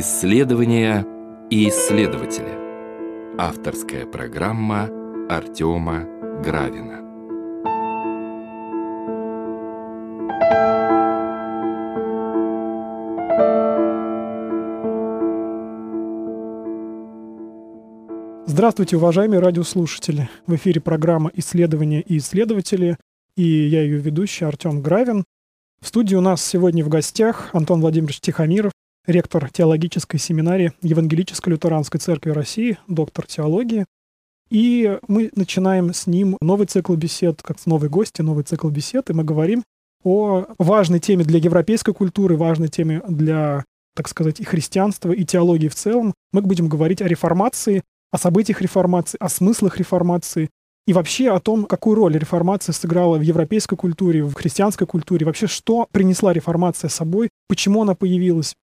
Исследования и исследователи. Авторская программа Артема Гравина. Здравствуйте, уважаемые радиослушатели! В эфире программа «Исследования и исследователи» и я ее ведущий Артем Гравин. В студии у нас сегодня в гостях Антон Владимирович Тихомиров, ректор теологической семинарии Евангелической лютеранской церкви России, доктор теологии. И мы начинаем с ним новый цикл бесед, как с новой гости, новый цикл бесед, и мы говорим о важной теме для европейской культуры, важной теме для, так сказать, и христианства, и теологии в целом. Мы будем говорить о реформации, о событиях реформации, о смыслах реформации, и вообще о том, какую роль реформация сыграла в европейской культуре, в христианской культуре, вообще что принесла реформация собой, почему она появилась.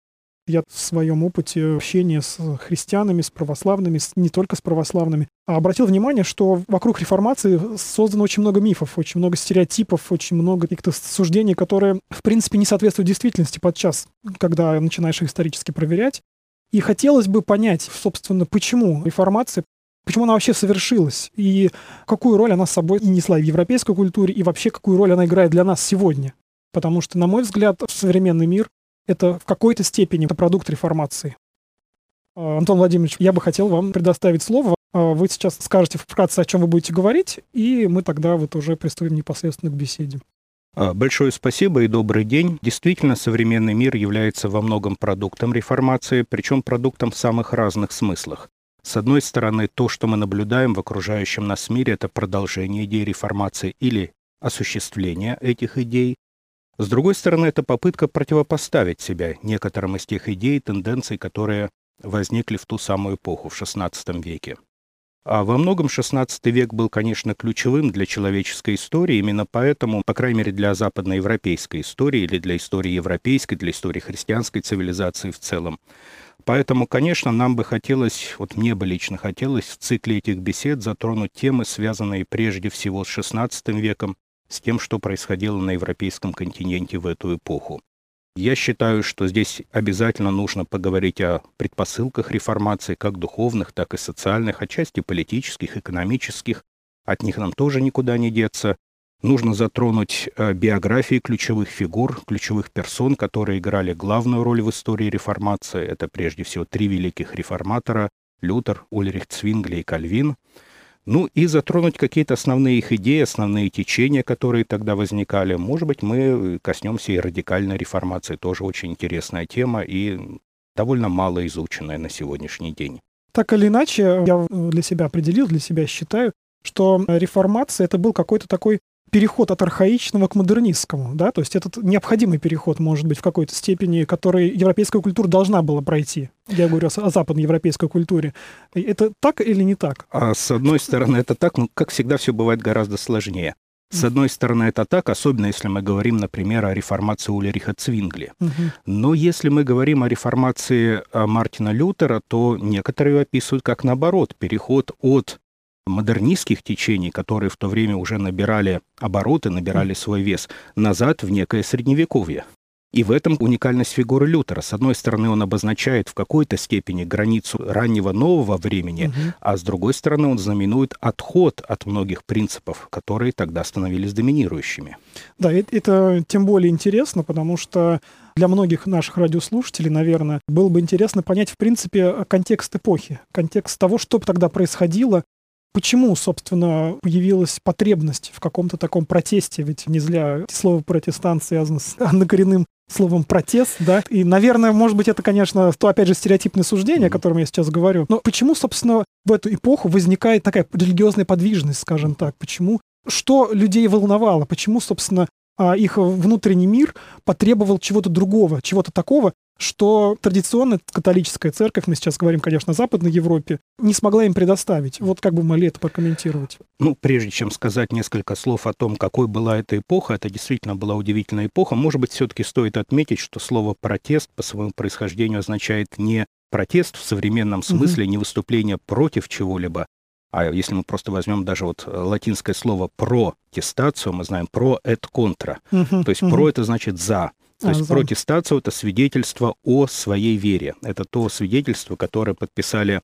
Я в своем опыте общения с христианами, с православными, с, не только с православными, обратил внимание, что вокруг реформации создано очень много мифов, очень много стереотипов, очень много каких-то суждений, которые, в принципе, не соответствуют действительности подчас, когда начинаешь их исторически проверять. И хотелось бы понять, собственно, почему реформация почему она вообще совершилась, и какую роль она с собой несла в европейской культуре, и вообще какую роль она играет для нас сегодня. Потому что, на мой взгляд, современный мир — это в какой-то степени продукт реформации. А, Антон Владимирович, я бы хотел вам предоставить слово. А, вы сейчас скажете вкратце, о чем вы будете говорить, и мы тогда вот уже приступим непосредственно к беседе. А, большое спасибо и добрый день. Действительно, современный мир является во многом продуктом реформации, причем продуктом в самых разных смыслах. С одной стороны, то, что мы наблюдаем в окружающем нас мире, это продолжение идей реформации или осуществление этих идей. С другой стороны, это попытка противопоставить себя некоторым из тех идей и тенденций, которые возникли в ту самую эпоху, в XVI веке. А во многом XVI век был, конечно, ключевым для человеческой истории, именно поэтому, по крайней мере, для западноевропейской истории или для истории европейской, для истории христианской цивилизации в целом, Поэтому, конечно, нам бы хотелось, вот мне бы лично хотелось в цикле этих бесед затронуть темы, связанные прежде всего с XVI веком, с тем, что происходило на европейском континенте в эту эпоху. Я считаю, что здесь обязательно нужно поговорить о предпосылках реформации, как духовных, так и социальных, отчасти политических, экономических. От них нам тоже никуда не деться. Нужно затронуть э, биографии ключевых фигур, ключевых персон, которые играли главную роль в истории реформации. Это прежде всего три великих реформатора – Лютер, Ульрих Цвингли и Кальвин. Ну и затронуть какие-то основные их идеи, основные течения, которые тогда возникали. Может быть, мы коснемся и радикальной реформации. Тоже очень интересная тема и довольно мало изученная на сегодняшний день. Так или иначе, я для себя определил, для себя считаю, что реформация это был какой-то такой переход от архаичного к модернистскому, да, то есть этот необходимый переход, может быть, в какой-то степени, который европейская культура должна была пройти. Я говорю о, о западноевропейской культуре. Это так или не так? А с одной стороны, это так, но, как всегда, все бывает гораздо сложнее. С одной стороны, это так, особенно если мы говорим, например, о реформации Ульриха Цвингли. Угу. Но если мы говорим о реформации а, Мартина Лютера, то некоторые описывают как наоборот, переход от модернистских течений, которые в то время уже набирали обороты, набирали свой вес, назад в некое средневековье. И в этом уникальность фигуры Лютера. С одной стороны, он обозначает в какой-то степени границу раннего нового времени, угу. а с другой стороны, он знаменует отход от многих принципов, которые тогда становились доминирующими. Да, это тем более интересно, потому что для многих наших радиослушателей, наверное, было бы интересно понять, в принципе, контекст эпохи, контекст того, что тогда происходило, Почему, собственно, появилась потребность в каком-то таком протесте? Ведь не зря слово протестант связано с однокоренным словом протест, да, и, наверное, может быть, это, конечно, то, опять же, стереотипное суждение, о котором я сейчас говорю, но почему, собственно, в эту эпоху возникает такая религиозная подвижность, скажем так, почему, что людей волновало, почему, собственно, а, их внутренний мир потребовал чего-то другого, чего-то такого, что традиционно католическая церковь, мы сейчас говорим, конечно, о Западной Европе, не смогла им предоставить. Вот как бы могли это прокомментировать? Ну, прежде чем сказать несколько слов о том, какой была эта эпоха, это действительно была удивительная эпоха, может быть, все-таки стоит отметить, что слово «протест» по своему происхождению означает не протест в современном смысле, угу. не выступление против чего-либо, а если мы просто возьмем даже вот латинское слово «про», тестацию, мы знаем «про» — это «контра». Uh-huh, То есть uh-huh. «про» — это значит «за». То есть протестация – это свидетельство о своей вере. Это то свидетельство, которое подписали,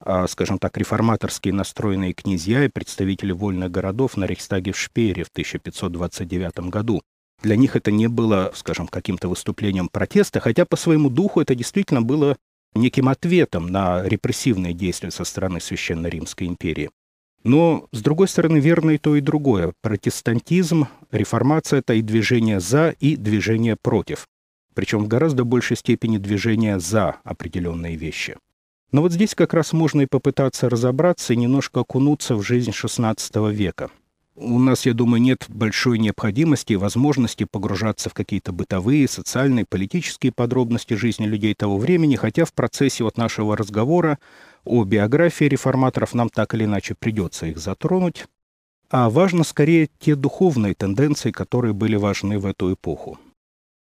а, скажем так, реформаторские настроенные князья и представители вольных городов на Рейхстаге в Шпеере в 1529 году. Для них это не было, скажем, каким-то выступлением протеста, хотя по своему духу это действительно было неким ответом на репрессивные действия со стороны Священной Римской империи. Но, с другой стороны, верно и то, и другое. Протестантизм, реформация – это и движение «за», и движение «против». Причем в гораздо большей степени движение «за» определенные вещи. Но вот здесь как раз можно и попытаться разобраться и немножко окунуться в жизнь XVI века – у нас, я думаю, нет большой необходимости и возможности погружаться в какие-то бытовые, социальные, политические подробности жизни людей того времени, хотя в процессе вот нашего разговора о биографии реформаторов нам так или иначе придется их затронуть. А важно скорее те духовные тенденции, которые были важны в эту эпоху.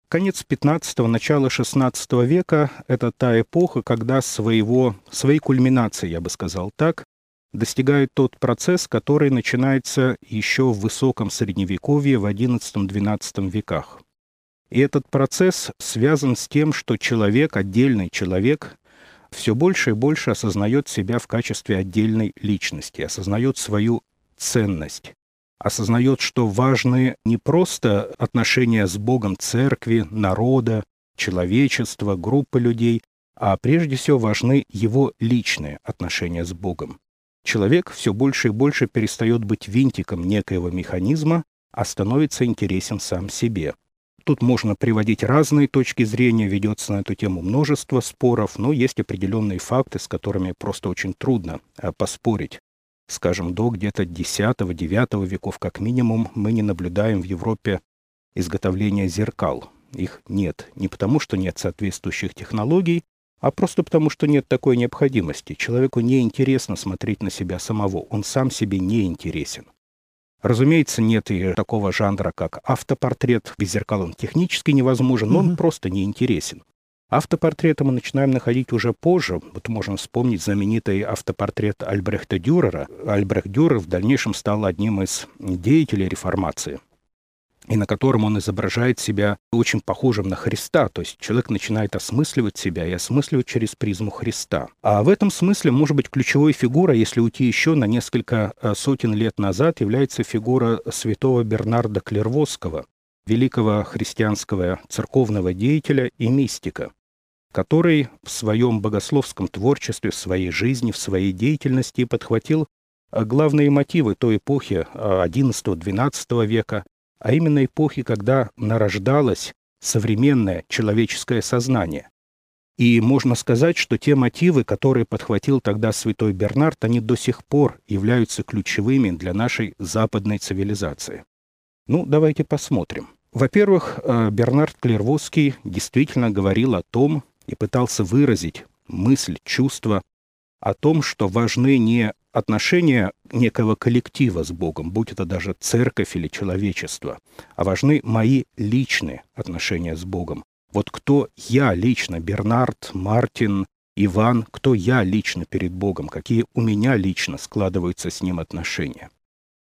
Конец 15-го, начало 16 века – это та эпоха, когда своего, своей кульминации, я бы сказал так, достигают тот процесс, который начинается еще в высоком средневековье в XI-XII веках. И этот процесс связан с тем, что человек, отдельный человек, все больше и больше осознает себя в качестве отдельной личности, осознает свою ценность, осознает, что важны не просто отношения с Богом церкви, народа, человечества, группы людей, а прежде всего важны его личные отношения с Богом. Человек все больше и больше перестает быть винтиком некоего механизма, а становится интересен сам себе. Тут можно приводить разные точки зрения, ведется на эту тему множество споров, но есть определенные факты, с которыми просто очень трудно а, поспорить. Скажем, до где-то X-IX веков как минимум мы не наблюдаем в Европе изготовления зеркал. Их нет. Не потому, что нет соответствующих технологий, а просто потому, что нет такой необходимости. Человеку не интересно смотреть на себя самого, он сам себе не интересен. Разумеется, нет и такого жанра, как автопортрет. Без зеркал он технически невозможен, но mm-hmm. он просто не интересен. Автопортреты мы начинаем находить уже позже. Вот можно вспомнить знаменитый автопортрет Альбрехта Дюрера. Альбрехт Дюрер в дальнейшем стал одним из деятелей реформации и на котором он изображает себя очень похожим на Христа. То есть человек начинает осмысливать себя и осмысливать через призму Христа. А в этом смысле, может быть, ключевой фигурой, если уйти еще на несколько э, сотен лет назад, является фигура святого Бернарда Клервосского, великого христианского церковного деятеля и мистика, который в своем богословском творчестве, в своей жизни, в своей деятельности подхватил э, главные мотивы той эпохи XI-XII э, века, а именно эпохи, когда нарождалось современное человеческое сознание. И можно сказать, что те мотивы, которые подхватил тогда святой Бернард, они до сих пор являются ключевыми для нашей западной цивилизации. Ну, давайте посмотрим. Во-первых, э, Бернард Клервосский действительно говорил о том и пытался выразить мысль, чувство о том, что важны не отношения некого коллектива с Богом, будь это даже церковь или человечество, а важны мои личные отношения с Богом. Вот кто я лично, Бернард, Мартин, Иван, кто я лично перед Богом, какие у меня лично складываются с Ним отношения.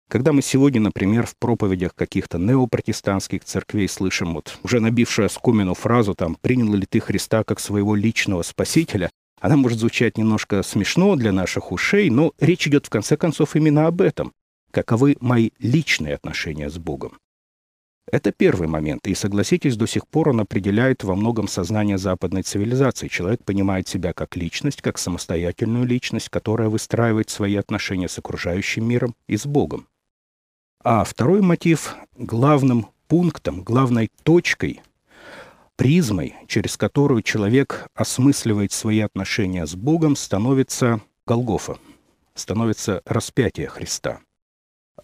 Когда мы сегодня, например, в проповедях каких-то неопротестантских церквей слышим вот уже набившую оскомину фразу там «принял ли ты Христа как своего личного спасителя?», она может звучать немножко смешно для наших ушей, но речь идет в конце концов именно об этом. Каковы мои личные отношения с Богом? Это первый момент, и, согласитесь, до сих пор он определяет во многом сознание западной цивилизации. Человек понимает себя как личность, как самостоятельную личность, которая выстраивает свои отношения с окружающим миром и с Богом. А второй мотив, главным пунктом, главной точкой призмой, через которую человек осмысливает свои отношения с Богом, становится Голгофа, становится распятие Христа.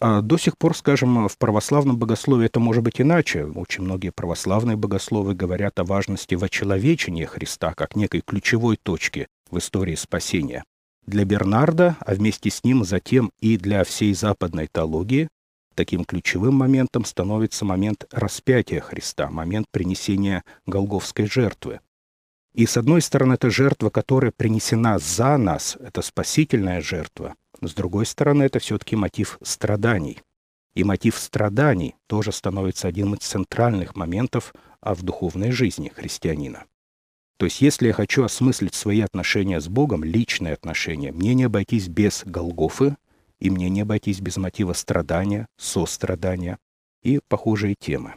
А до сих пор, скажем, в православном богословии это может быть иначе. Очень многие православные богословы говорят о важности вочеловечения Христа как некой ключевой точки в истории спасения. Для Бернарда, а вместе с ним затем и для всей западной теологии, Таким ключевым моментом становится момент распятия Христа, момент принесения голговской жертвы. И с одной стороны, это жертва, которая принесена за нас, это спасительная жертва. С другой стороны, это все-таки мотив страданий. И мотив страданий тоже становится одним из центральных моментов а в духовной жизни христианина. То есть, если я хочу осмыслить свои отношения с Богом, личные отношения, мне не обойтись без Голгофы, и мне не обойтись без мотива страдания, сострадания и похожие темы.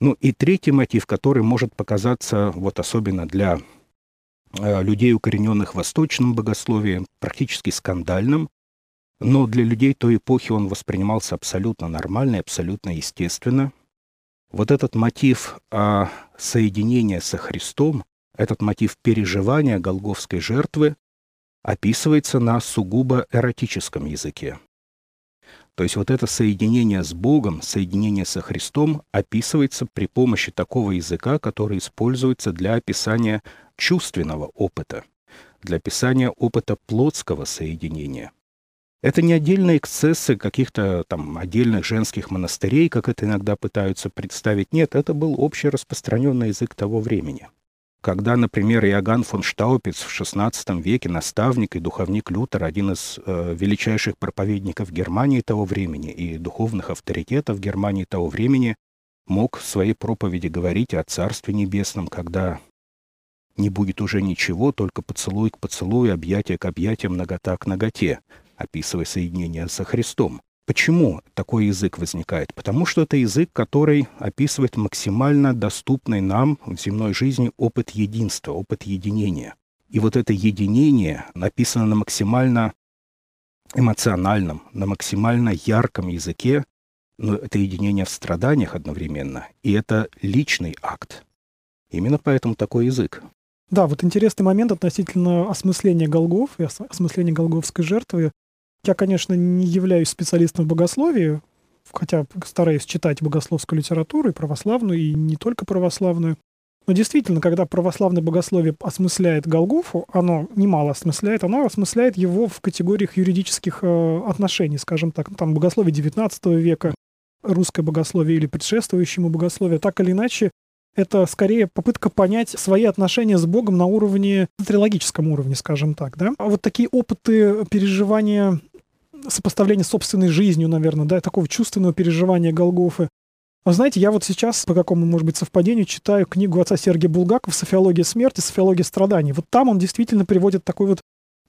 Ну и третий мотив, который может показаться вот особенно для э, людей, укорененных в восточном богословии, практически скандальным, но для людей той эпохи он воспринимался абсолютно нормально, абсолютно естественно. Вот этот мотив а, соединения со Христом, этот мотив переживания голговской жертвы описывается на сугубо эротическом языке. То есть вот это соединение с Богом, соединение со Христом описывается при помощи такого языка, который используется для описания чувственного опыта, для описания опыта плотского соединения. Это не отдельные эксцессы каких-то там отдельных женских монастырей, как это иногда пытаются представить. Нет, это был общий распространенный язык того времени. Когда, например, Иоганн фон Штаупиц в XVI веке, наставник и духовник Лютера, один из э, величайших проповедников Германии того времени и духовных авторитетов Германии того времени, мог в своей проповеди говорить о Царстве Небесном, когда не будет уже ничего, только поцелуй к поцелую, объятие к объятиям, нагота к ноготе описывая соединение со Христом. Почему такой язык возникает? Потому что это язык, который описывает максимально доступный нам в земной жизни опыт единства, опыт единения. И вот это единение написано на максимально эмоциональном, на максимально ярком языке, но это единение в страданиях одновременно, и это личный акт. Именно поэтому такой язык. Да, вот интересный момент относительно осмысления Голгоф и осмысления голговской жертвы. Я, конечно, не являюсь специалистом в богословии, хотя стараюсь читать богословскую литературу, и православную, и не только православную. Но действительно, когда православное богословие осмысляет Голгофу, оно немало осмысляет, оно осмысляет его в категориях юридических э, отношений, скажем так, там богословие XIX века, русское богословие или предшествующему богословию, так или иначе, это скорее попытка понять свои отношения с Богом на уровне, трилогическом уровне, скажем так, да. А вот такие опыты переживания сопоставление с собственной жизнью, наверное, да, такого чувственного переживания Голгофы. Вы знаете, я вот сейчас, по какому, может быть, совпадению, читаю книгу отца Сергия Булгакова «Софиология смерти», «Софиология страданий». Вот там он действительно приводит такой вот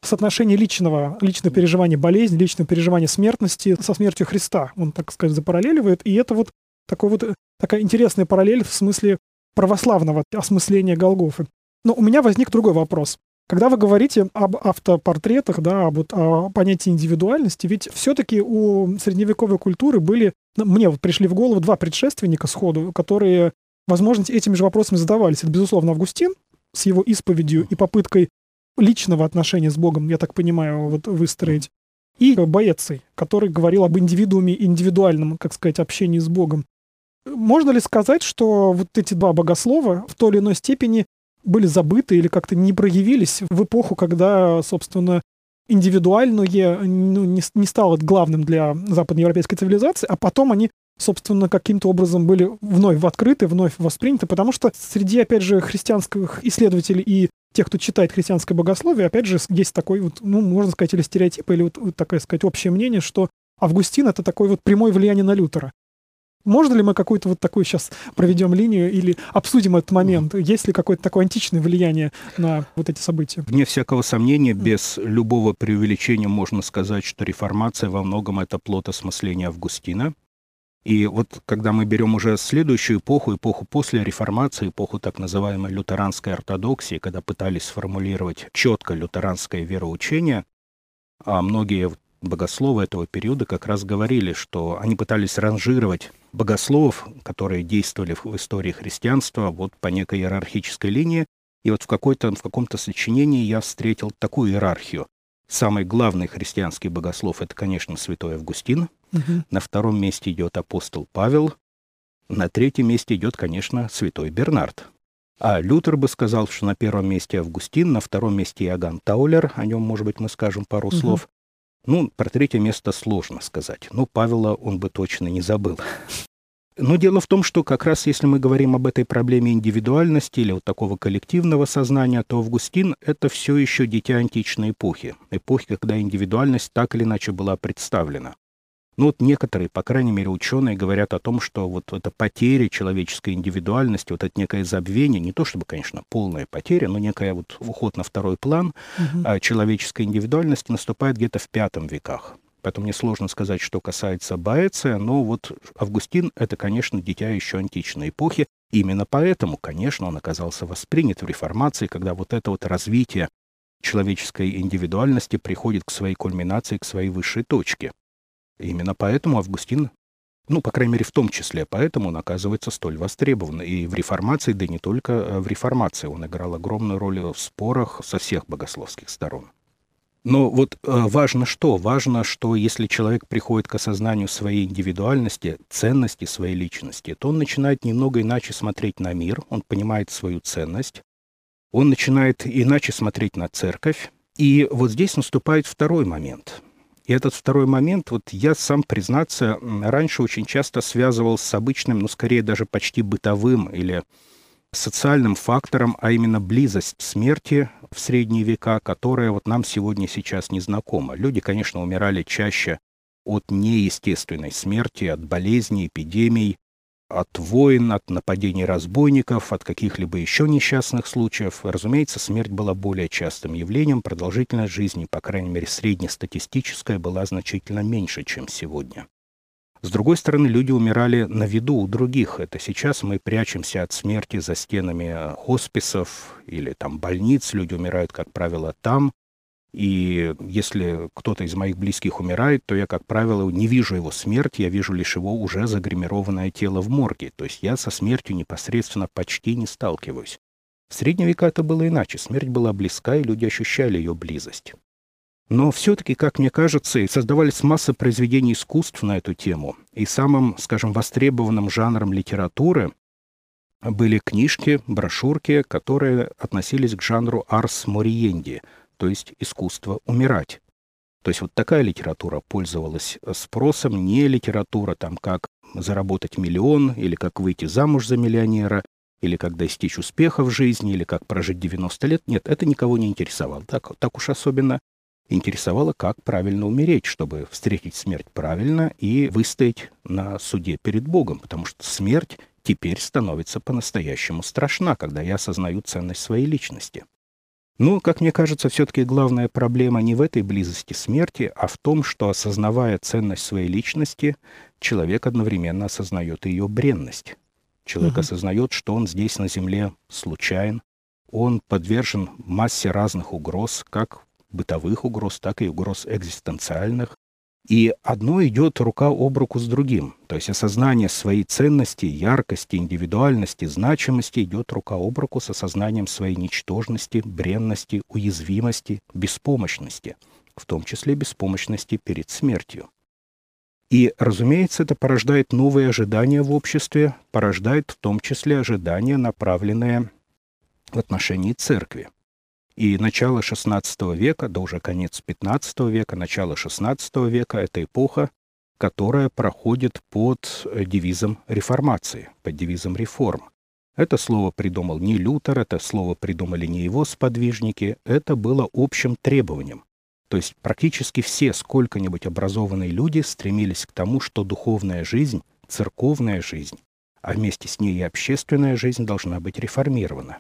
соотношение личного, личного переживания болезни, личного переживания смертности со смертью Христа. Он, так сказать, запараллеливает. И это вот такой вот такая интересная параллель в смысле православного осмысления Голгофы. Но у меня возник другой вопрос. Когда вы говорите об автопортретах, да, об, о понятии индивидуальности, ведь все-таки у средневековой культуры были, ну, мне вот пришли в голову два предшественника сходу, которые, возможно, этими же вопросами задавались. Это, безусловно, Августин с его исповедью и попыткой личного отношения с Богом, я так понимаю, вот выстроить, и Боеций, который говорил об индивидууме, индивидуальном, как сказать, общении с Богом. Можно ли сказать, что вот эти два богослова в той или иной степени были забыты или как-то не проявились в эпоху, когда, собственно, индивидуальное ну, не, не стало главным для западноевропейской цивилизации, а потом они, собственно, каким-то образом были вновь открыты, вновь восприняты, потому что среди, опять же, христианских исследователей и тех, кто читает христианское богословие, опять же, есть такой вот, ну, можно сказать, или стереотип, или вот, вот такое, сказать, общее мнение, что Августин — это такое вот прямое влияние на Лютера. Можно ли мы какую-то вот такую сейчас проведем линию или обсудим этот момент? Есть ли какое-то такое античное влияние на вот эти события? Вне всякого сомнения, без любого преувеличения можно сказать, что реформация во многом это плод осмысления Августина. И вот когда мы берем уже следующую эпоху, эпоху после реформации, эпоху так называемой лютеранской ортодоксии, когда пытались сформулировать четко лютеранское вероучение, а многие богословы этого периода как раз говорили, что они пытались ранжировать богословов, которые действовали в истории христианства, вот по некой иерархической линии. И вот в, какой-то, в каком-то сочинении я встретил такую иерархию. Самый главный христианский богослов — это, конечно, святой Августин. Угу. На втором месте идет апостол Павел. На третьем месте идет, конечно, святой Бернард. А Лютер бы сказал, что на первом месте Августин, на втором месте Иоганн Таулер, о нем, может быть, мы скажем пару угу. слов, ну, про третье место сложно сказать. Ну, Павела он бы точно не забыл. Но дело в том, что как раз если мы говорим об этой проблеме индивидуальности или вот такого коллективного сознания, то Августин — это все еще дитя античной эпохи. Эпохи, когда индивидуальность так или иначе была представлена. Ну вот некоторые, по крайней мере, ученые говорят о том, что вот эта потеря человеческой индивидуальности, вот это некое забвение, не то чтобы, конечно, полная потеря, но некая вот уход на второй план угу. человеческой индивидуальности наступает где-то в пятом веках. Поэтому мне сложно сказать, что касается Боэция, но вот Августин — это, конечно, дитя еще античной эпохи. Именно поэтому, конечно, он оказался воспринят в реформации, когда вот это вот развитие человеческой индивидуальности приходит к своей кульминации, к своей высшей точке. Именно поэтому Августин, ну, по крайней мере, в том числе поэтому он оказывается столь востребован. И в реформации, да и не только э, в реформации, он играл огромную роль в спорах со всех богословских сторон. Но вот э, важно что? Важно, что если человек приходит к осознанию своей индивидуальности, ценности своей личности, то он начинает немного иначе смотреть на мир, он понимает свою ценность, он начинает иначе смотреть на церковь. И вот здесь наступает второй момент. И этот второй момент, вот я сам, признаться, раньше очень часто связывал с обычным, ну, скорее даже почти бытовым или социальным фактором, а именно близость смерти в средние века, которая вот нам сегодня сейчас не знакома. Люди, конечно, умирали чаще от неестественной смерти, от болезней, эпидемий, от войн, от нападений разбойников, от каких-либо еще несчастных случаев. Разумеется, смерть была более частым явлением, продолжительность жизни, по крайней мере, среднестатистическая, была значительно меньше, чем сегодня. С другой стороны, люди умирали на виду у других. Это сейчас мы прячемся от смерти за стенами э, хосписов или там больниц. Люди умирают, как правило, там. И если кто-то из моих близких умирает, то я, как правило, не вижу его смерти, я вижу лишь его уже загримированное тело в морге. То есть я со смертью непосредственно почти не сталкиваюсь. В средние века это было иначе. Смерть была близка, и люди ощущали ее близость. Но все-таки, как мне кажется, создавались масса произведений искусств на эту тему. И самым, скажем, востребованным жанром литературы были книжки, брошюрки, которые относились к жанру арс мориенди, то есть искусство умирать. То есть вот такая литература пользовалась спросом, не литература там как заработать миллион или как выйти замуж за миллионера, или как достичь успеха в жизни, или как прожить 90 лет. Нет, это никого не интересовало. Так, так уж особенно интересовало, как правильно умереть, чтобы встретить смерть правильно и выстоять на суде перед Богом, потому что смерть теперь становится по-настоящему страшна, когда я осознаю ценность своей личности. Ну, как мне кажется, все-таки главная проблема не в этой близости смерти, а в том, что, осознавая ценность своей личности, человек одновременно осознает ее бренность. Человек угу. осознает, что он здесь на Земле случайен, он подвержен массе разных угроз, как бытовых угроз, так и угроз экзистенциальных. И одно идет рука об руку с другим. То есть осознание своей ценности, яркости, индивидуальности, значимости идет рука об руку с осознанием своей ничтожности, бренности, уязвимости, беспомощности, в том числе беспомощности перед смертью. И, разумеется, это порождает новые ожидания в обществе, порождает в том числе ожидания, направленные в отношении церкви. И начало XVI века, да уже конец XV века, начало XVI века — это эпоха, которая проходит под э, девизом реформации, под девизом реформ. Это слово придумал не Лютер, это слово придумали не его сподвижники, это было общим требованием. То есть практически все сколько-нибудь образованные люди стремились к тому, что духовная жизнь, церковная жизнь, а вместе с ней и общественная жизнь должна быть реформирована.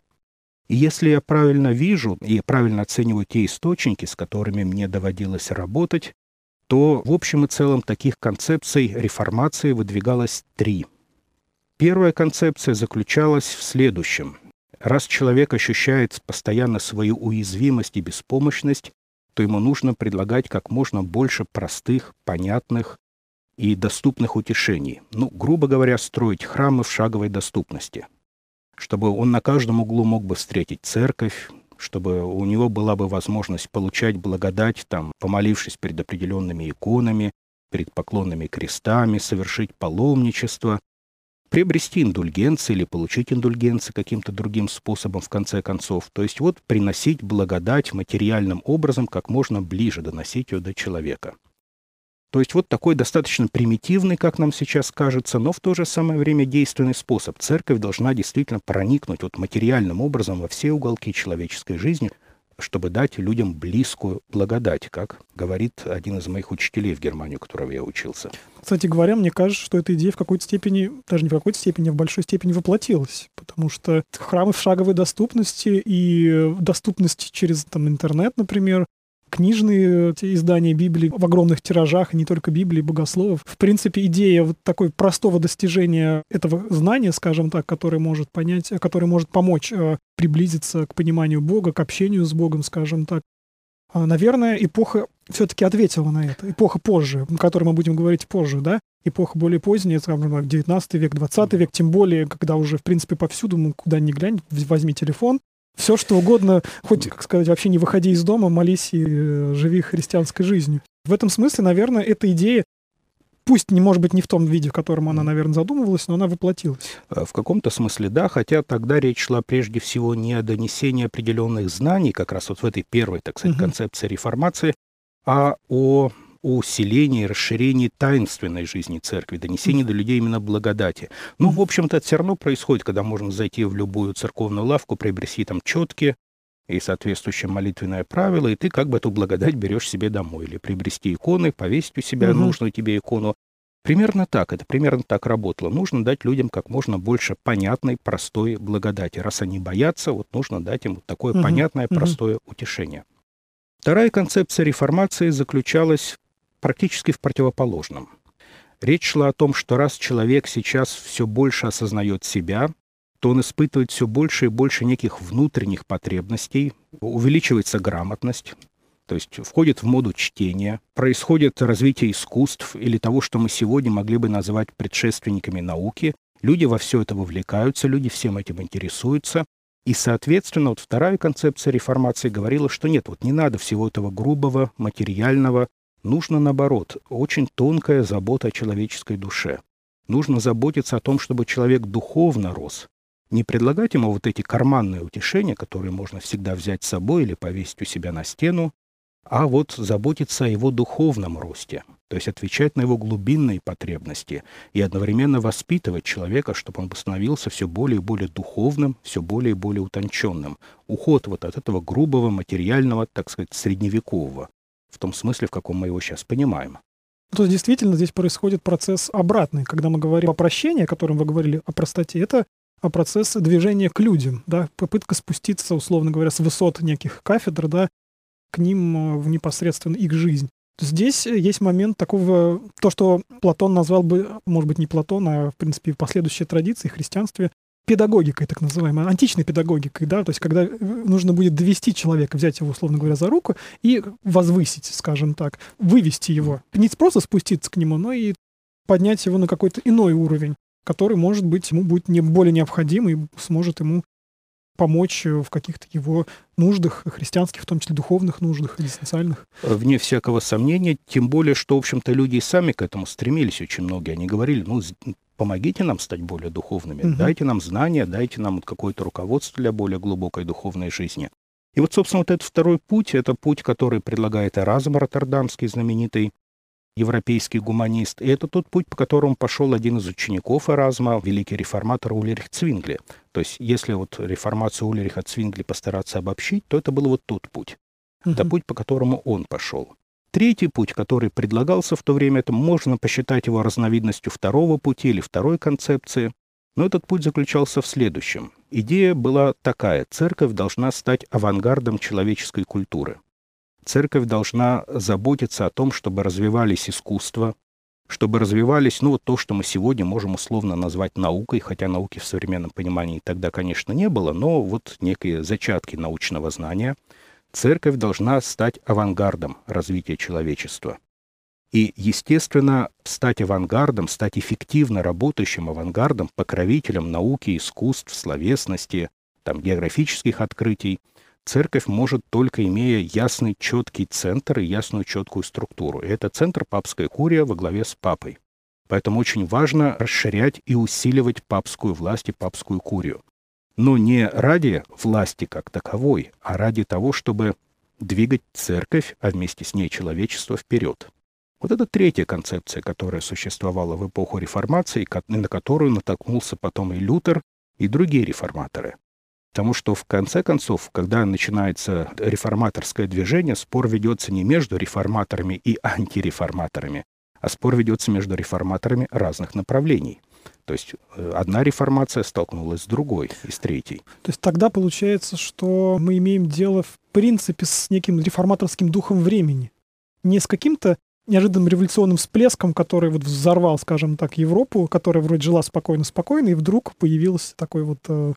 И если я правильно вижу и правильно оцениваю те источники, с которыми мне доводилось работать, то в общем и целом таких концепций реформации выдвигалось три. Первая концепция заключалась в следующем. Раз человек ощущает постоянно свою уязвимость и беспомощность, то ему нужно предлагать как можно больше простых, понятных и доступных утешений. Ну, грубо говоря, строить храмы в шаговой доступности – чтобы он на каждом углу мог бы встретить церковь, чтобы у него была бы возможность получать благодать, там, помолившись перед определенными иконами, перед поклонными крестами, совершить паломничество, приобрести индульгенции или получить индульгенции каким-то другим способом в конце концов. То есть вот приносить благодать материальным образом как можно ближе, доносить ее до человека. То есть вот такой достаточно примитивный, как нам сейчас кажется, но в то же самое время действенный способ. Церковь должна действительно проникнуть вот материальным образом во все уголки человеческой жизни, чтобы дать людям близкую благодать, как говорит один из моих учителей в Германии, у которого я учился. Кстати говоря, мне кажется, что эта идея в какой-то степени, даже не в какой-то степени, а в большой степени воплотилась. Потому что храмы в шаговой доступности и доступности через там, интернет, например, книжные издания Библии в огромных тиражах, и не только Библии, богословов. В принципе, идея вот такой простого достижения этого знания, скажем так, который может понять, который может помочь э, приблизиться к пониманию Бога, к общению с Богом, скажем так. А, наверное, эпоха все-таки ответила на это. Эпоха позже, о которой мы будем говорить позже, да? Эпоха более поздняя, скажем, 19 век, 20 век, тем более, когда уже, в принципе, повсюду, ну, куда ни глянь, возьми телефон, все, что угодно, хоть, как сказать, вообще не выходи из дома, молись и э, живи христианской жизнью. В этом смысле, наверное, эта идея, пусть, не может быть, не в том виде, в котором она, наверное, задумывалась, но она воплотилась. Э, в каком-то смысле, да, хотя тогда речь шла прежде всего не о донесении определенных знаний, как раз вот в этой первой, так сказать, угу. концепции реформации, а о о усилении и расширении таинственной жизни церкви, донесении до людей именно благодати. Ну, в общем-то, это все равно происходит, когда можно зайти в любую церковную лавку, приобрести там четки и соответствующее молитвенное правило, и ты как бы эту благодать берешь себе домой. Или приобрести иконы, повесить у себя угу. нужную тебе икону. Примерно так, это примерно так работало. Нужно дать людям как можно больше понятной, простой благодати. Раз они боятся, вот нужно дать им вот такое угу. понятное, простое угу. утешение. Вторая концепция реформации заключалась практически в противоположном. Речь шла о том, что раз человек сейчас все больше осознает себя, то он испытывает все больше и больше неких внутренних потребностей, увеличивается грамотность, то есть входит в моду чтения, происходит развитие искусств или того, что мы сегодня могли бы назвать предшественниками науки. Люди во все это вовлекаются, люди всем этим интересуются. И, соответственно, вот вторая концепция реформации говорила, что нет, вот не надо всего этого грубого, материального, Нужно, наоборот, очень тонкая забота о человеческой душе. Нужно заботиться о том, чтобы человек духовно рос. Не предлагать ему вот эти карманные утешения, которые можно всегда взять с собой или повесить у себя на стену, а вот заботиться о его духовном росте, то есть отвечать на его глубинные потребности и одновременно воспитывать человека, чтобы он становился все более и более духовным, все более и более утонченным. Уход вот от этого грубого, материального, так сказать, средневекового в том смысле, в каком мы его сейчас понимаем. То есть действительно здесь происходит процесс обратный. Когда мы говорим о прощении, о котором вы говорили, о простоте, это процесс движения к людям, да, попытка спуститься, условно говоря, с высот неких кафедр, да, к ним э, в непосредственно их жизнь. Здесь есть момент такого, то, что Платон назвал бы, может быть, не Платон, а, в принципе, в последующей традиции, христианстве, педагогикой, так называемой, античной педагогикой, да, то есть когда э, нужно будет довести человека, взять его, условно говоря, за руку и возвысить, скажем так, вывести его. Не просто спуститься к нему, но и поднять его на какой-то иной уровень, который, может быть, ему будет не более необходим и сможет ему помочь в каких-то его нуждах, христианских, в том числе духовных нуждах, экзистенциальных. Вне всякого сомнения, тем более, что, в общем-то, люди и сами к этому стремились очень многие. Они говорили, ну, помогите нам стать более духовными, угу. дайте нам знания, дайте нам какое-то руководство для более глубокой духовной жизни. И вот, собственно, вот этот второй путь, это путь, который предлагает Эразм Роттердамский, знаменитый европейский гуманист. И это тот путь, по которому пошел один из учеников Эразма, великий реформатор Ульрих Цвингли. То есть, если вот реформацию Ульриха Цвингли постараться обобщить, то это был вот тот путь. Угу. Это путь, по которому он пошел. Третий путь, который предлагался в то время, это можно посчитать его разновидностью второго пути или второй концепции. Но этот путь заключался в следующем. Идея была такая. Церковь должна стать авангардом человеческой культуры. Церковь должна заботиться о том, чтобы развивались искусства, чтобы развивались, ну, вот то, что мы сегодня можем условно назвать наукой, хотя науки в современном понимании тогда, конечно, не было, но вот некие зачатки научного знания – Церковь должна стать авангардом развития человечества. И, естественно, стать авангардом, стать эффективно работающим авангардом, покровителем науки, искусств, словесности, там, географических открытий, церковь может только имея ясный, четкий центр и ясную, четкую структуру. И это центр папская курия во главе с папой. Поэтому очень важно расширять и усиливать папскую власть и папскую курию но не ради власти как таковой, а ради того, чтобы двигать церковь, а вместе с ней человечество вперед. Вот это третья концепция, которая существовала в эпоху реформации, на которую натолкнулся потом и Лютер, и другие реформаторы. Потому что в конце концов, когда начинается реформаторское движение, спор ведется не между реформаторами и антиреформаторами, а спор ведется между реформаторами разных направлений. То есть э, одна реформация столкнулась с другой и с третьей. То есть тогда получается, что мы имеем дело в принципе с неким реформаторским духом времени. Не с каким-то неожиданным революционным всплеском, который вот взорвал, скажем так, Европу, которая вроде жила спокойно-спокойно, и вдруг появилось такое вот э,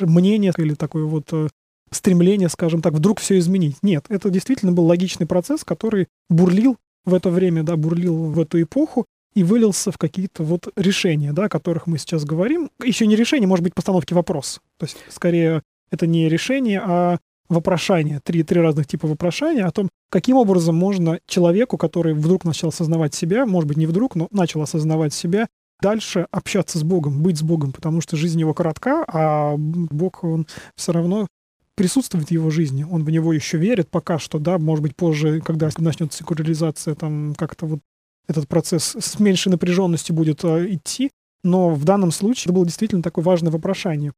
мнение или такое вот э, стремление, скажем так, вдруг все изменить. Нет, это действительно был логичный процесс, который бурлил в это время, да, бурлил в эту эпоху и вылился в какие-то вот решения, да, о которых мы сейчас говорим. Еще не решение, может быть, постановки вопроса. То есть, скорее, это не решение, а вопрошание, три, три разных типа вопрошания о том, каким образом можно человеку, который вдруг начал осознавать себя, может быть, не вдруг, но начал осознавать себя, дальше общаться с Богом, быть с Богом, потому что жизнь его коротка, а Бог, он все равно присутствует в его жизни, он в него еще верит пока что, да, может быть, позже, когда начнется секуляризация, там как-то вот этот процесс с меньшей напряженностью будет э, идти, но в данном случае это было действительно такое важное вопрошание.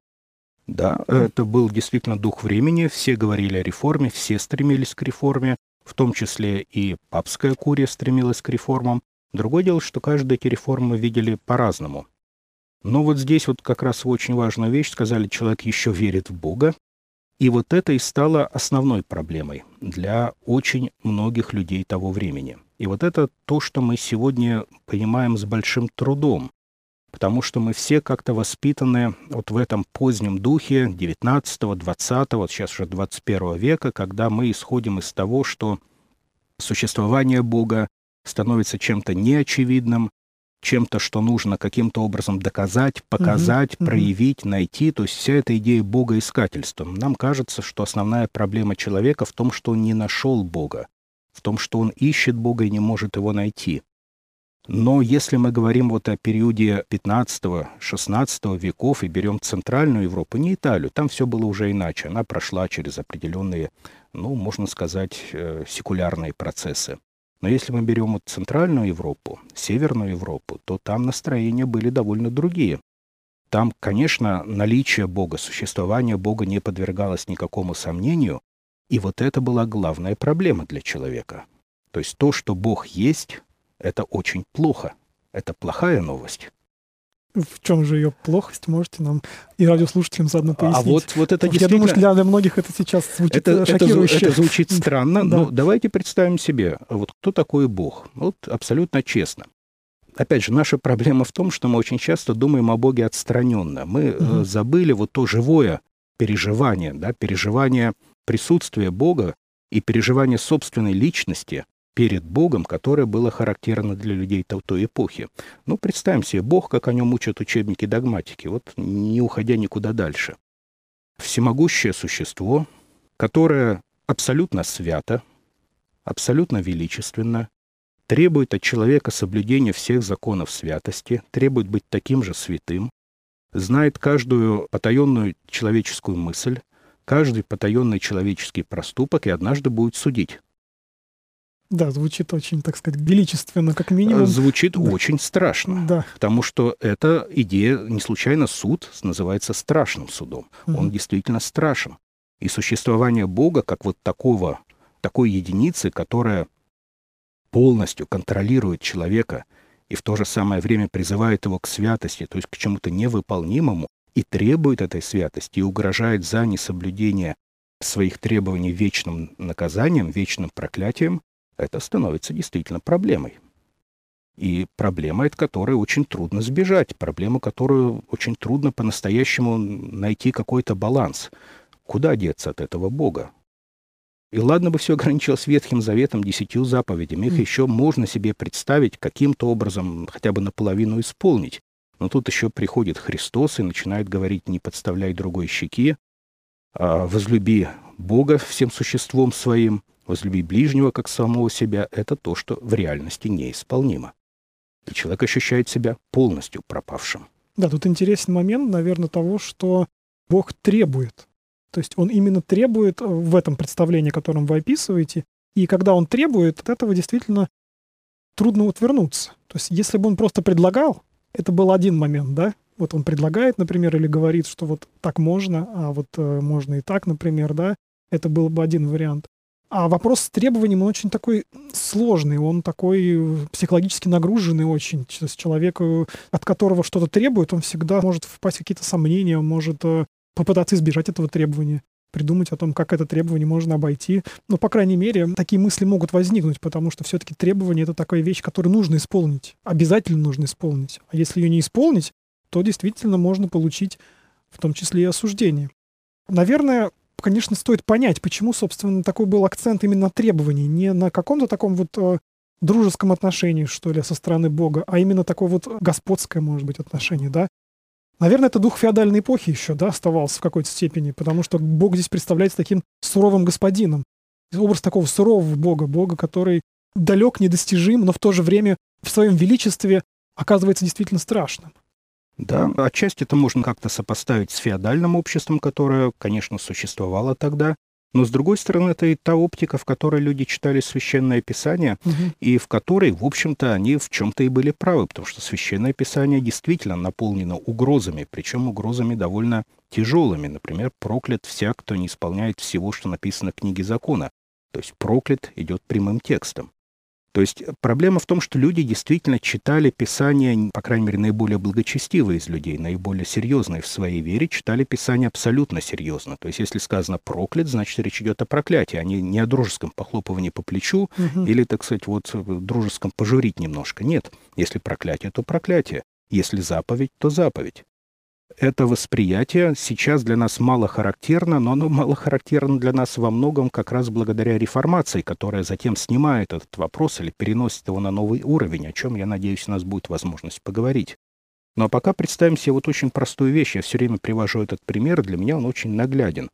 Да, это был действительно дух времени, все говорили о реформе, все стремились к реформе, в том числе и папская курия стремилась к реформам. Другое дело, что каждые эти реформы видели по-разному. Но вот здесь вот как раз очень важную вещь сказали, человек еще верит в Бога, и вот это и стало основной проблемой для очень многих людей того времени. И вот это то, что мы сегодня понимаем с большим трудом, потому что мы все как-то воспитаны вот в этом позднем духе 19 20 вот сейчас уже 21 века, когда мы исходим из того, что существование Бога становится чем-то неочевидным, чем-то, что нужно каким-то образом доказать, показать, uh-huh, проявить, найти. То есть вся эта идея богоискательства. Нам кажется, что основная проблема человека в том, что он не нашел Бога, в том, что он ищет Бога и не может его найти. Но если мы говорим вот о периоде 15-16 веков и берем Центральную Европу, не Италию, там все было уже иначе. Она прошла через определенные, ну, можно сказать, э, секулярные процессы. Но если мы берем вот Центральную Европу, Северную Европу, то там настроения были довольно другие. Там, конечно, наличие Бога, существование Бога не подвергалось никакому сомнению, и вот это была главная проблема для человека. То есть то, что Бог есть, это очень плохо. Это плохая новость. В чем же ее плохость, можете нам и радиослушателям заодно а пояснить? А вот, вот это действительно... Я думаю, что для, для многих это сейчас звучит это, шокирующе. Это, это звучит странно, да. но давайте представим себе, вот кто такой Бог? Вот абсолютно честно. Опять же, наша проблема в том, что мы очень часто думаем о Боге отстраненно. Мы угу. забыли вот то живое переживание, да, переживание присутствия Бога и переживание собственной личности, перед Богом, которое было характерно для людей той эпохи. Ну, представим себе, Бог, как о нем учат учебники догматики, вот не уходя никуда дальше. Всемогущее существо, которое абсолютно свято, абсолютно величественно, требует от человека соблюдения всех законов святости, требует быть таким же святым, знает каждую потаенную человеческую мысль, каждый потаенный человеческий проступок и однажды будет судить да, звучит очень, так сказать, величественно, как минимум. Звучит да. очень страшно. Да. Потому что эта идея, не случайно суд называется страшным судом. Угу. Он действительно страшен. И существование Бога как вот такого, такой единицы, которая полностью контролирует человека и в то же самое время призывает его к святости, то есть к чему-то невыполнимому, и требует этой святости, и угрожает за несоблюдение своих требований вечным наказанием, вечным проклятием, это становится действительно проблемой. И проблема, от которой очень трудно сбежать, проблема, которую очень трудно по-настоящему найти какой-то баланс. Куда деться от этого Бога? И ладно бы все ограничилось Ветхим Заветом, десятью заповедями. Их mm. еще можно себе представить, каким-то образом хотя бы наполовину исполнить. Но тут еще приходит Христос и начинает говорить «не подставляй другой щеки», а «возлюби Бога всем существом своим», возлюби ближнего как самого себя, это то, что в реальности неисполнимо. И человек ощущает себя полностью пропавшим. Да, тут интересный момент, наверное, того, что Бог требует. То есть он именно требует э, в этом представлении, которым вы описываете. И когда он требует, от этого действительно трудно отвернуться. То есть если бы он просто предлагал, это был один момент, да? вот он предлагает, например, или говорит, что вот так можно, а вот э, можно и так, например, да, это был бы один вариант. А вопрос с требованием, он очень такой сложный, он такой психологически нагруженный очень. То есть человек, э, от которого что-то требует, он всегда может впасть в какие-то сомнения, может э, попытаться избежать этого требования придумать о том, как это требование можно обойти. Но, по крайней мере, такие мысли могут возникнуть, потому что все-таки требование — это такая вещь, которую нужно исполнить. Обязательно нужно исполнить. А если ее не исполнить, то действительно можно получить в том числе и осуждение. Наверное, конечно, стоит понять, почему, собственно, такой был акцент именно на требовании, не на каком-то таком вот э, дружеском отношении, что ли, со стороны Бога, а именно такое вот господское, может быть, отношение, да. Наверное, это дух феодальной эпохи еще, да, оставался в какой-то степени, потому что Бог здесь представляется таким суровым господином. Образ такого сурового Бога, Бога, который далек, недостижим, но в то же время в своем величестве оказывается действительно страшным. Да, отчасти это можно как-то сопоставить с феодальным обществом, которое, конечно, существовало тогда, но, с другой стороны, это и та оптика, в которой люди читали Священное Писание, угу. и в которой, в общем-то, они в чем-то и были правы, потому что Священное Писание действительно наполнено угрозами, причем угрозами довольно тяжелыми. Например, проклят всяк, кто не исполняет всего, что написано в книге закона. То есть проклят идет прямым текстом. То есть проблема в том, что люди действительно читали Писание, по крайней мере, наиболее благочестивые из людей, наиболее серьезные в своей вере, читали Писание абсолютно серьезно. То есть если сказано «проклят», значит, речь идет о проклятии, а не, не о дружеском похлопывании по плечу угу. или, так сказать, вот дружеском пожурить немножко. Нет. Если проклятие, то проклятие. Если заповедь, то заповедь это восприятие сейчас для нас мало характерно, но оно мало характерно для нас во многом как раз благодаря реформации, которая затем снимает этот вопрос или переносит его на новый уровень, о чем, я надеюсь, у нас будет возможность поговорить. Но пока представим себе вот очень простую вещь. Я все время привожу этот пример, для меня он очень нагляден.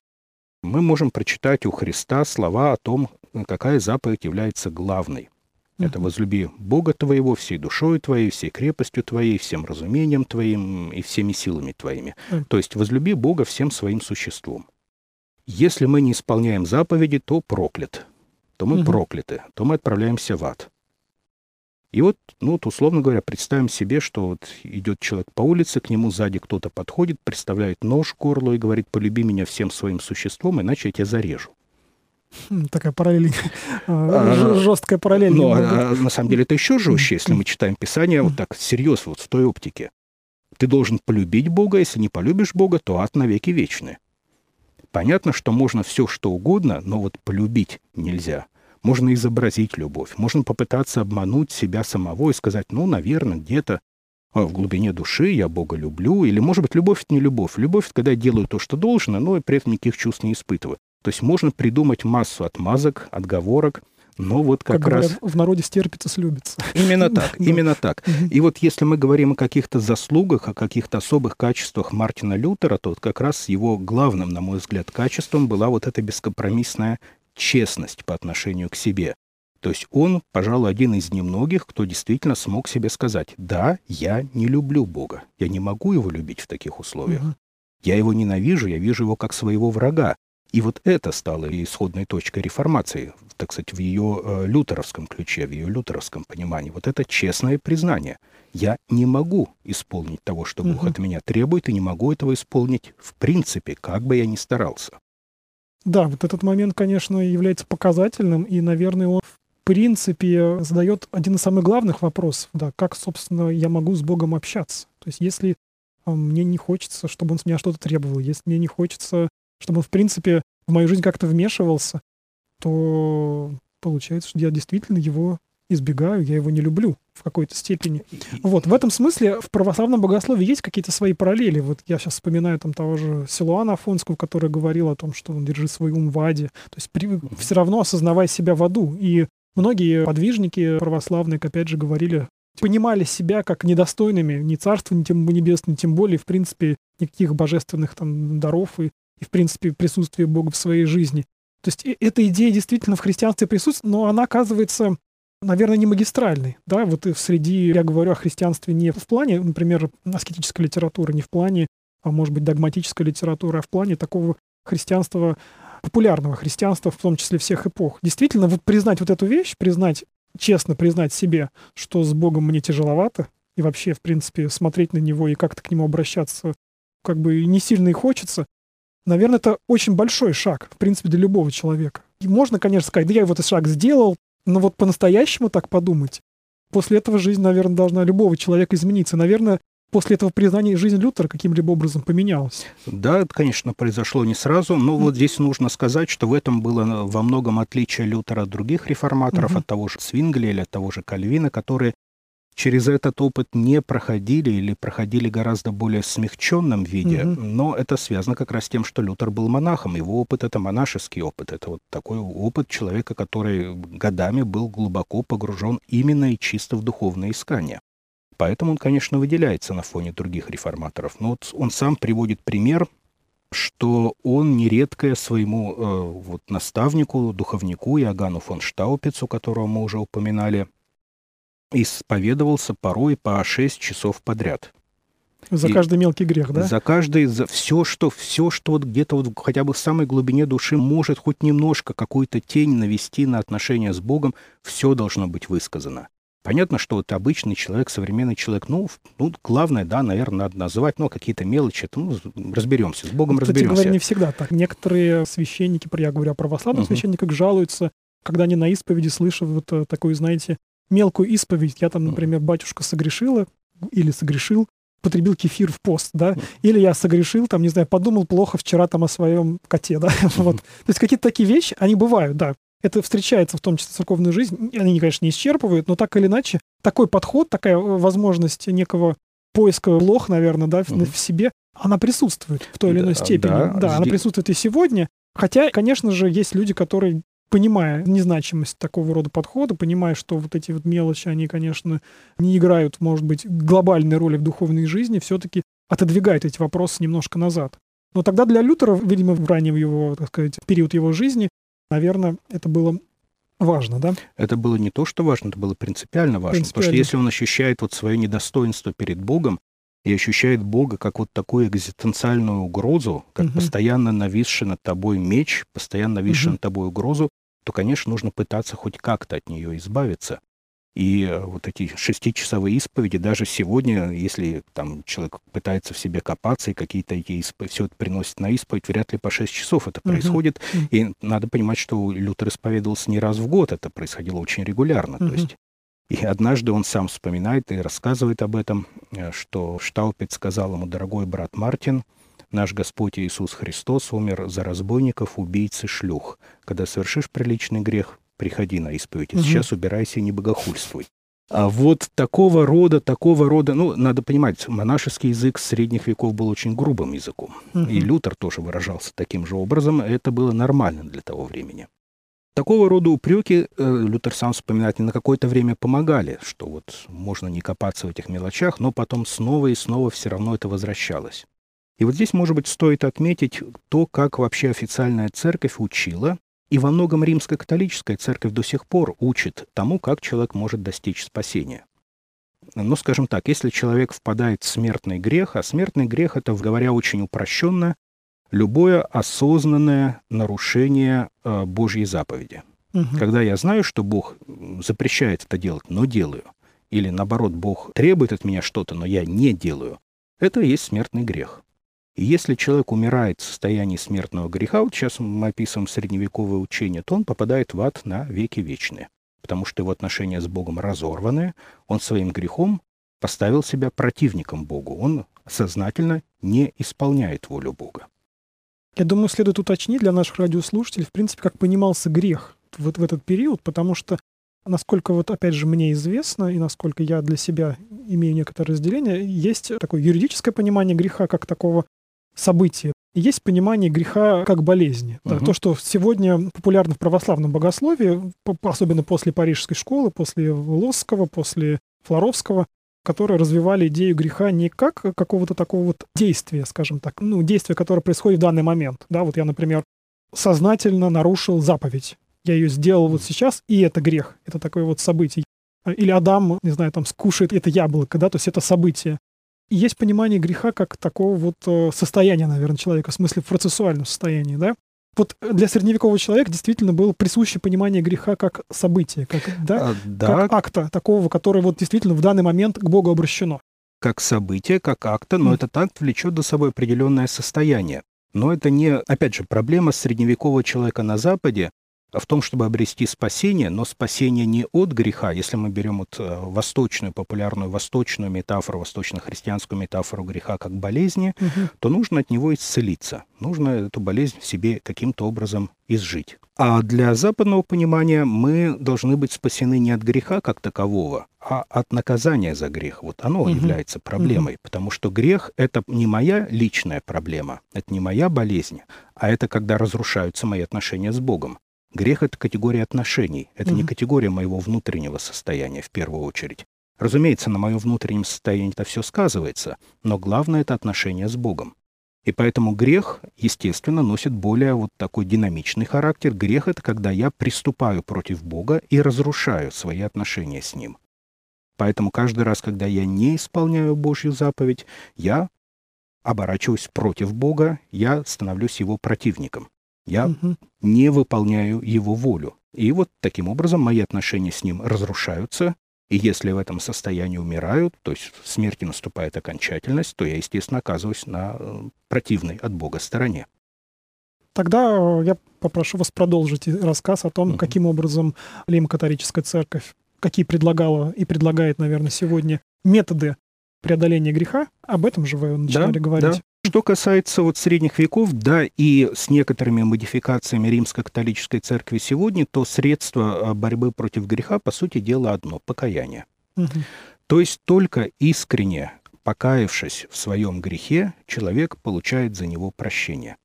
Мы можем прочитать у Христа слова о том, какая заповедь является главной. Это возлюби Бога твоего всей душой твоей, всей крепостью твоей, всем разумением твоим и всеми силами твоими. То есть возлюби Бога всем своим существом. Если мы не исполняем заповеди, то проклят. То мы прокляты, то мы отправляемся в ад. И вот, ну вот, условно говоря, представим себе, что вот идет человек по улице, к нему сзади кто-то подходит, представляет нож к горлу и говорит, полюби меня всем своим существом, иначе я тебя зарежу. Такая параллель, а, жесткая параллель. Но а, на самом деле это еще жестче, если мы читаем Писание вот так серьезно, вот в той оптике. Ты должен полюбить Бога, если не полюбишь Бога, то ад навеки вечный. Понятно, что можно все, что угодно, но вот полюбить нельзя. Можно изобразить любовь, можно попытаться обмануть себя самого и сказать, ну, наверное, где-то а, в глубине души я Бога люблю, или, может быть, любовь — это не любовь. Любовь — это когда я делаю то, что должно, но и при этом никаких чувств не испытываю. То есть можно придумать массу отмазок, отговорок, но вот как, как раз... Говорят, в народе стерпится, слюбится. Именно так, именно так. И вот если мы говорим о каких-то заслугах, о каких-то особых качествах Мартина Лютера, то вот как раз его главным, на мой взгляд, качеством была вот эта бескомпромиссная честность по отношению к себе. То есть он, пожалуй, один из немногих, кто действительно смог себе сказать, да, я не люблю Бога, я не могу его любить в таких условиях. Я его ненавижу, я вижу его как своего врага. И вот это стало исходной точкой реформации, так сказать, в ее э, лютеровском ключе, в ее лютеровском понимании. Вот это честное признание. Я не могу исполнить того, что Бог угу. от меня требует, и не могу этого исполнить в принципе, как бы я ни старался. Да, вот этот момент, конечно, является показательным, и, наверное, он в принципе задает один из самых главных вопросов, да, как, собственно, я могу с Богом общаться. То есть если а, мне не хочется, чтобы он с меня что-то требовал, если мне не хочется чтобы он, в принципе, в мою жизнь как-то вмешивался, то получается, что я действительно его избегаю, я его не люблю в какой-то степени. Вот, в этом смысле в православном богословии есть какие-то свои параллели. Вот я сейчас вспоминаю там того же Силуана Афонского, который говорил о том, что он держит свой ум в аде. То есть при, все равно осознавая себя в аду. И многие подвижники православные, опять же, говорили, понимали себя как недостойными ни царства, ни тем небесного, тем более, в принципе, никаких божественных там даров и и, в принципе, присутствие Бога в своей жизни. То есть эта идея действительно в христианстве присутствует, но она оказывается, наверное, не магистральной. Да? Вот среди, я говорю о христианстве не в плане, например, аскетической литературы, не в плане, а может быть, догматической литературы, а в плане такого христианства, популярного христианства, в том числе всех эпох. Действительно, вот признать вот эту вещь, признать, честно признать себе, что с Богом мне тяжеловато, и вообще, в принципе, смотреть на него и как-то к нему обращаться как бы не сильно и хочется, наверное, это очень большой шаг, в принципе, для любого человека. И можно, конечно, сказать, да я вот этот шаг сделал, но вот по-настоящему так подумать, после этого жизнь, наверное, должна любого человека измениться. Наверное, после этого признания жизнь Лютера каким-либо образом поменялась. Да, это, конечно, произошло не сразу, но вот здесь нужно сказать, что в этом было во многом отличие Лютера от других реформаторов, mm от того же Свингли или от того же Кальвина, которые через этот опыт не проходили или проходили гораздо более смягченном виде, угу. но это связано как раз с тем, что Лютер был монахом. Его опыт — это монашеский опыт. Это вот такой опыт человека, который годами был глубоко погружен именно и чисто в духовное искание. Поэтому он, конечно, выделяется на фоне других реформаторов. Но вот он сам приводит пример, что он нередко своему э, вот, наставнику, духовнику Иоганну фон Штаупицу, которого мы уже упоминали, исповедовался порой по 6 часов подряд. За и каждый мелкий грех, да? За каждый, за все, что, все, что вот где-то вот хотя бы в самой глубине души может хоть немножко какую-то тень навести на отношения с Богом, все должно быть высказано. Понятно, что вот обычный человек, современный человек, ну, ну главное, да, наверное, надо называть, ну, какие-то мелочи, это, ну, разберемся, с Богом ну, кстати разберемся. говоря, не всегда так. Некоторые священники, я говорю о православных uh-huh. священниках, жалуются, когда они на исповеди слышат вот э, такую, знаете, мелкую исповедь. Я там, например, батюшка согрешила или согрешил, потребил кефир в пост, да, или я согрешил, там, не знаю, подумал плохо вчера там о своем коте, да, вот. То есть какие-то такие вещи, они бывают, да. Это встречается в том числе в церковной жизни. Они, конечно, не исчерпывают, но так или иначе, такой подход, такая э, возможность некого поиска лох, наверное, да, в, себе, она присутствует в той или иной степени. Да, она присутствует и сегодня. Хотя, конечно же, есть люди, которые понимая незначимость такого рода подхода, понимая, что вот эти вот мелочи, они, конечно, не играют, может быть, глобальной роли в духовной жизни, все-таки отодвигают эти вопросы немножко назад. Но тогда для Лютера, видимо, в раннем его, так сказать, период его жизни, наверное, это было важно, да? Это было не то, что важно, это было принципиально важно. Принципиально. Потому что если он ощущает вот свое недостоинство перед Богом, и ощущает Бога как вот такую экзистенциальную угрозу, как угу. постоянно нависший над тобой меч, постоянно нависший угу. над тобой угрозу, то, конечно, нужно пытаться хоть как-то от нее избавиться. И э, вот эти шестичасовые исповеди, даже сегодня, если там человек пытается в себе копаться и какие-то эти исповеди, все это приносит на исповедь, вряд ли по шесть часов это происходит. Uh-huh. И надо понимать, что Лютер исповедовался не раз в год, это происходило очень регулярно. Uh-huh. То есть и однажды он сам вспоминает и рассказывает об этом, э, что Штаупец сказал ему, дорогой брат Мартин, наш Господь Иисус Христос умер за разбойников, убийц и шлюх. Когда совершишь приличный грех, приходи на исповедь. Угу. Сейчас убирайся и не богохульствуй. А вот такого рода, такого рода, ну, надо понимать, монашеский язык средних веков был очень грубым языком. Угу. И Лютер тоже выражался таким же образом. Это было нормально для того времени. Такого рода упреки э, Лютер сам вспоминает, на какое-то время помогали, что вот можно не копаться в этих мелочах, но потом снова и снова все равно это возвращалось. И вот здесь, может быть, стоит отметить то, как вообще официальная церковь учила, и во многом римская католическая церковь до сих пор учит тому, как человек может достичь спасения. Но, скажем так, если человек впадает в смертный грех, а смертный грех, это, говоря очень упрощенно, любое осознанное нарушение э, Божьей заповеди. Угу. Когда я знаю, что Бог запрещает это делать, но делаю, или наоборот, Бог требует от меня что-то, но я не делаю, это и есть смертный грех. И если человек умирает в состоянии смертного греха, вот сейчас мы описываем средневековое учение, то он попадает в ад на веки вечные, потому что его отношения с Богом разорваны, он своим грехом поставил себя противником Богу, он сознательно не исполняет волю Бога. Я думаю, следует уточнить для наших радиослушателей, в принципе, как понимался грех вот в этот период, потому что, насколько вот опять же мне известно, и насколько я для себя имею некоторое разделение, есть такое юридическое понимание греха как такого события. И есть понимание греха как болезни. Uh-huh. То, что сегодня популярно в православном богословии, особенно после Парижской школы, после Лосского, после Флоровского, которые развивали идею греха не как какого-то такого вот действия, скажем так, ну, действия, которое происходит в данный момент. Да, вот я, например, сознательно нарушил заповедь. Я ее сделал вот сейчас, и это грех. Это такое вот событие. Или Адам, не знаю, там, скушает это яблоко, да, то есть это событие. Есть понимание греха как такого вот э, состояния, наверное, человека, в смысле процессуального состояния, да. Вот для средневекового человека действительно было присуще понимание греха как события, как, да, А, да, как акта такого, который вот действительно в данный момент к Богу обращено. как событие, как акта, но Мгм. этот акт влечет за собой определенное состояние. Но это не, опять же, проблема средневекового человека на Западе в том, чтобы обрести спасение, но спасение не от греха. Если мы берем вот э, восточную, популярную восточную метафору, восточно-христианскую метафору греха как болезни, Мгм. то нужно от него исцелиться. Нужно эту болезнь в себе каким-то образом изжить. А для западного понимания мы должны быть спасены не от греха как такового, а от наказания за грех. Вот оно Мгм. является проблемой, потому что грех — это не моя личная проблема, это не моя болезнь, а это когда разрушаются мои отношения с Богом. Грех — это категория отношений, это не Мгм. категория моего внутреннего состояния в первую очередь. Разумеется, на моем внутреннем состоянии это все сказывается, но главное — это отношения с Богом. И поэтому грех, естественно, носит более вот такой динамичный характер. Грех — это когда я приступаю против Бога и разрушаю свои отношения с Ним. Поэтому каждый раз, когда я не исполняю Божью заповедь, я оборачиваюсь против Бога, я становлюсь Его противником. Я Мгм. не выполняю его волю. И вот таким образом мои отношения с ним разрушаются, и если в этом состоянии умирают, то есть в смерти наступает окончательность, то я, естественно, оказываюсь на э, противной от Бога стороне. Тогда э, я попрошу вас продолжить рассказ о том, Мгм. каким образом Римо-католическая церковь, какие предлагала и предлагает, наверное, сегодня методы преодоления греха. Об этом же вы начинали говорить. да. Что касается вот средних веков, да, и с некоторыми модификациями римско-католической церкви сегодня, то средство э, борьбы против греха, по сути дела, одно — покаяние. Мгм. То есть только искренне покаявшись в своем грехе, человек получает за него прощение.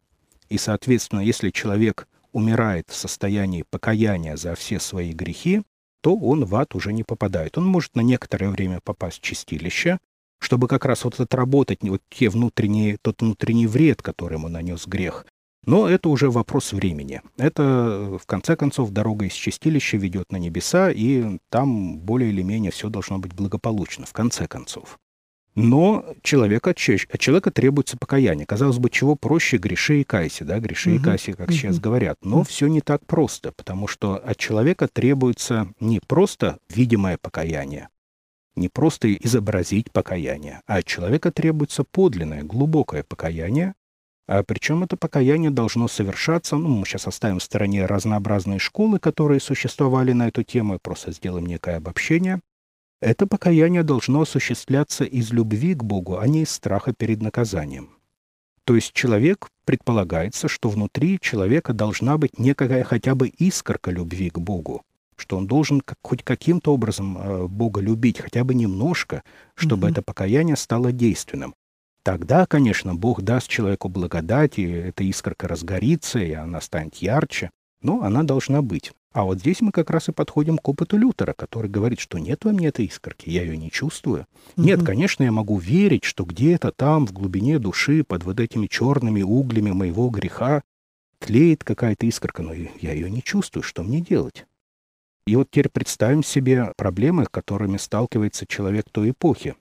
И, соответственно, если человек умирает в состоянии покаяния за все свои грехи, то он в ад уже не попадает. Он может на некоторое время попасть в чистилище, чтобы как раз вот отработать вот те внутренние, тот внутренний вред, который ему нанес грех. Но это уже вопрос времени. Это, в конце концов, дорога из чистилища ведет на небеса, и там более или менее все должно быть благополучно, в конце концов. Но человека, от от человека требуется покаяние. Казалось бы, чего проще греши и кайся, да, греши и Мгм. кайся, как сейчас Мгм. говорят. Но Мгм. все не так просто, потому что от человека требуется не просто видимое покаяние, не просто изобразить покаяние, а от человека требуется подлинное, глубокое покаяние, а причем это покаяние должно совершаться, ну, мы сейчас оставим в стороне разнообразные школы, которые существовали на эту тему, и просто сделаем некое обобщение. Это покаяние должно осуществляться из любви к Богу, а не из страха перед наказанием. То есть человек, предполагается, что внутри человека должна быть некая хотя бы искорка любви к Богу, что он должен как, хоть каким-то образом э, Бога любить, хотя бы немножко, чтобы Мгм. это покаяние стало действенным. Тогда, конечно, Бог даст человеку благодать, и эта искорка разгорится, и она станет ярче, но она должна быть. А вот здесь мы как раз и подходим к опыту Лютера, который говорит, что нет во мне этой искорки, я ее не чувствую. Нет, Мгм. конечно, я могу верить, что где-то там, в глубине души, под вот этими черными углями моего греха, тлеет какая-то искорка, но я ее не чувствую. Что мне делать? И вот теперь представим себе проблемы, которыми сталкивается человек той эпохи.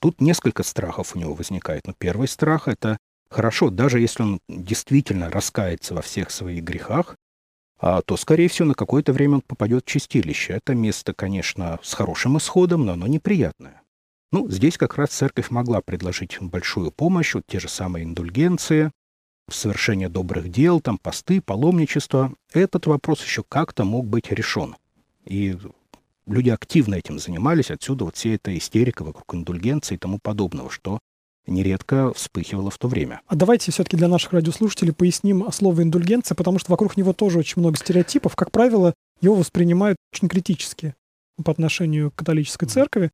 Тут несколько страхов у него возникает. Но первый страх — это хорошо, даже если он действительно раскается во всех своих грехах, а, то, скорее всего, на какое-то время он попадет в чистилище. Это место, конечно, с хорошим исходом, но оно неприятное. Ну, здесь как раз церковь могла предложить большую помощь, вот те же самые индульгенции, совершение добрых дел, там посты, паломничество. Этот вопрос еще как-то мог быть решен. И люди активно этим занимались, отсюда вот вся эта истерика вокруг индульгенции и тому подобного, что нередко вспыхивало в то время. А давайте все-таки для наших радиослушателей поясним слово индульгенция, потому что вокруг него тоже очень много стереотипов. Как правило, его воспринимают очень критически по отношению к католической церкви.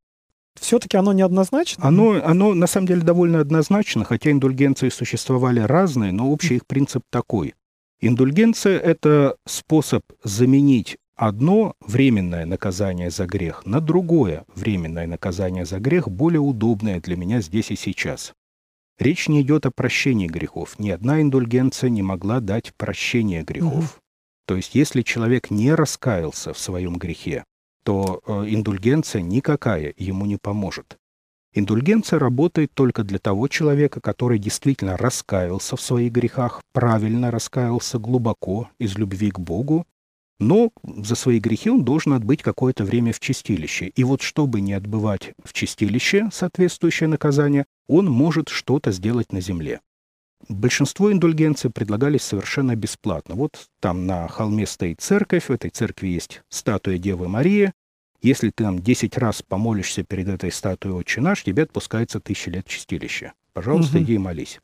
Все-таки оно неоднозначно? Оно, оно на самом деле довольно однозначно, хотя индульгенции существовали разные, но общий их принцип такой. Индульгенция — это способ заменить одно временное наказание за грех на другое временное наказание за грех, более удобное для меня здесь и сейчас. Речь не идет о прощении грехов. Ни одна индульгенция не могла дать прощение грехов. То есть, если человек не раскаялся в своем грехе, то э, индульгенция никакая ему не поможет. Индульгенция работает только для того человека, который действительно раскаялся в своих грехах, правильно раскаялся глубоко из любви к Богу, но за свои грехи он должен отбыть какое-то время в чистилище. И вот чтобы не отбывать в чистилище соответствующее наказание, он может что-то сделать на земле. Большинство индульгенций предлагались совершенно бесплатно. Вот там на холме стоит церковь, в этой церкви есть статуя Девы Марии. Если ты там 10 раз помолишься перед этой статуей «Отче наш», тебе отпускается тысяча лет чистилища. Пожалуйста, угу. иди и молись.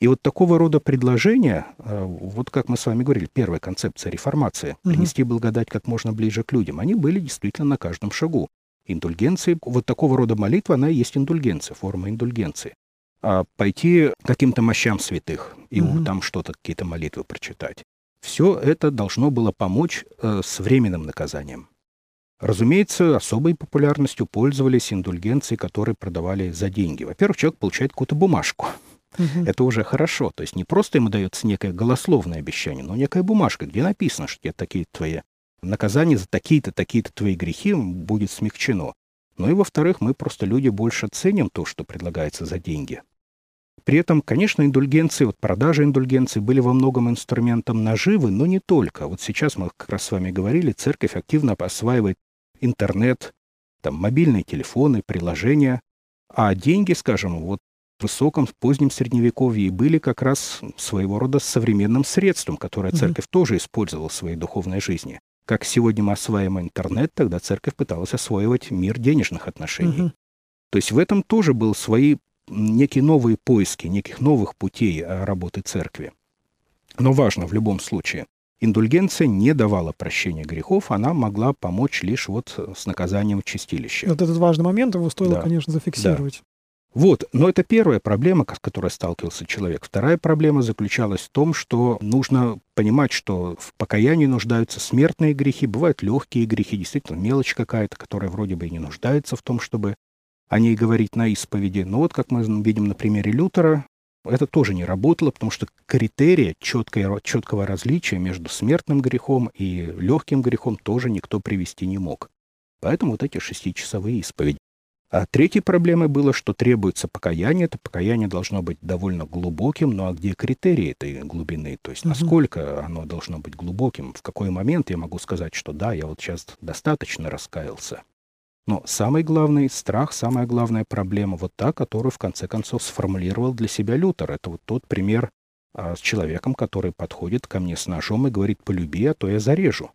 И вот такого рода предложения, э, вот как мы с вами говорили, первая концепция реформации, угу. принести благодать как можно ближе к людям, они были действительно на каждом шагу. Индульгенции, вот такого рода молитва, она и есть индульгенция, форма индульгенции. А пойти к каким-то мощам святых и угу. там что-то, какие-то молитвы прочитать. Все это должно было помочь э, с временным наказанием. Разумеется, особой популярностью пользовались индульгенции, которые продавали за деньги. Во-первых, человек получает какую-то бумажку. Угу. Это уже хорошо. То есть не просто ему дается некое голословное обещание, но некая бумажка, где написано, что тебе такие твои наказания за такие-то, такие-то твои грехи будет смягчено. Ну и во-вторых, мы просто люди больше ценим то, что предлагается за деньги. При этом, конечно, индульгенции, вот продажи индульгенций были во многом инструментом наживы, но не только. Вот сейчас мы как раз с вами говорили, церковь активно осваивает интернет, там, мобильные телефоны, приложения, а деньги, скажем, вот в высоком, в позднем средневековье были как раз своего рода современным средством, которое церковь mm-hmm. тоже использовала в своей духовной жизни. Как сегодня мы осваиваем интернет, тогда церковь пыталась освоивать мир денежных отношений. Mm-hmm. То есть в этом тоже был свои некие новые поиски, неких новых путей э, работы церкви. Но важно в любом случае, индульгенция не давала прощения грехов, она могла помочь лишь вот с наказанием в чистилище. Вот этот важный момент его стоило, да. конечно, зафиксировать. Да. Вот, но это первая проблема, с которой сталкивался человек. Вторая проблема заключалась в том, что нужно понимать, что в покаянии нуждаются смертные грехи, бывают легкие грехи, действительно мелочь какая-то, которая вроде бы и не нуждается в том, чтобы о ней говорить на исповеди. Но вот, как мы видим на примере Лютера, это тоже не работало, потому что критерия четкого, четкого различия между смертным грехом и легким грехом тоже никто привести не мог. Поэтому вот эти шестичасовые исповеди. А третьей проблемой было, что требуется покаяние. Это покаяние должно быть довольно глубоким. Ну а где критерии этой глубины? То есть насколько оно должно быть глубоким? В какой момент я могу сказать, что да, я вот сейчас достаточно раскаялся? Но самый главный страх, самая главная проблема, вот та, которую в конце концов сформулировал для себя Лютер. Это вот тот пример а, с человеком, который подходит ко мне с ножом и говорит «полюби, а то я зарежу».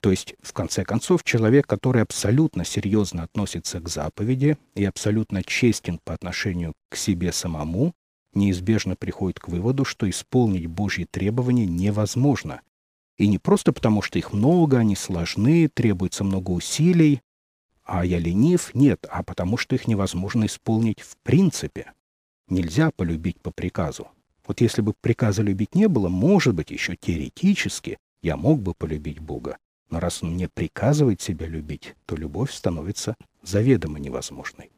То есть, в конце концов, человек, который абсолютно серьезно относится к заповеди и абсолютно честен по отношению к себе самому, неизбежно приходит к выводу, что исполнить Божьи требования невозможно. И не просто потому, что их много, они сложны, требуется много усилий, а я ленив, нет, а потому что их невозможно исполнить в принципе. Нельзя полюбить по приказу. Вот если бы приказа любить не было, может быть, еще теоретически я мог бы полюбить Бога. Но раз он мне приказывает себя любить, то любовь становится заведомо невозможной.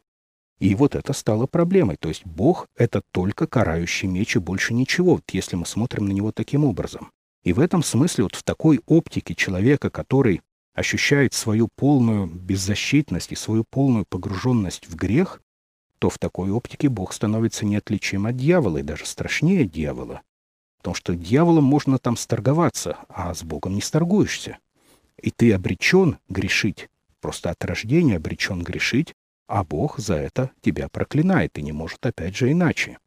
И вот это стало проблемой. То есть Бог — это только карающий меч и больше ничего, вот если мы смотрим на него таким образом. И в этом смысле, вот в такой оптике человека, который ощущает свою полную беззащитность и свою полную погруженность в грех, то в такой оптике Бог становится неотличим от дьявола и даже страшнее дьявола. Потому что дьяволом можно там сторговаться, а с Богом не сторгуешься. И ты обречен грешить, просто от рождения обречен грешить, а Бог за это тебя проклинает и не может опять же иначе.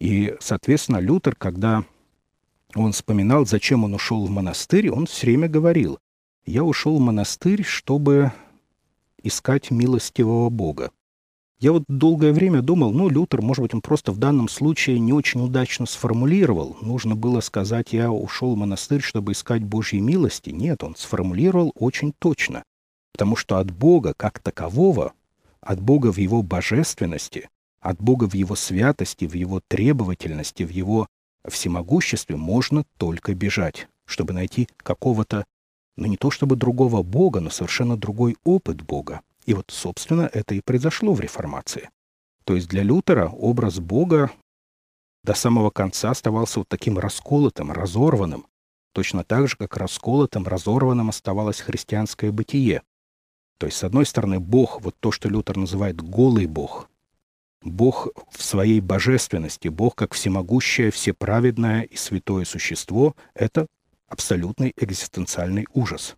И, соответственно, Лютер, когда он вспоминал, зачем он ушел в монастырь, он все время говорил, я ушел в монастырь, чтобы искать милостивого Бога. Я вот долгое время думал, ну, Лютер, может быть, он просто в данном случае не очень удачно сформулировал. Нужно было сказать, я ушел в монастырь, чтобы искать Божьей милости. Нет, он сформулировал очень точно. Потому что от Бога как такового, от Бога в его божественности, от Бога в его святости, в его требовательности, в его всемогуществе можно только бежать, чтобы найти какого-то, ну не то чтобы другого Бога, но совершенно другой опыт Бога. И вот, собственно, это и произошло в реформации. То есть для Лютера образ Бога до самого конца оставался вот таким расколотым, разорванным, точно так же, как расколотым, разорванным оставалось христианское бытие. То есть, с одной стороны, Бог, вот то, что Лютер называет «голый Бог», Бог в своей божественности, Бог как всемогущее, всеправедное и святое существо — это абсолютный экзистенциальный ужас.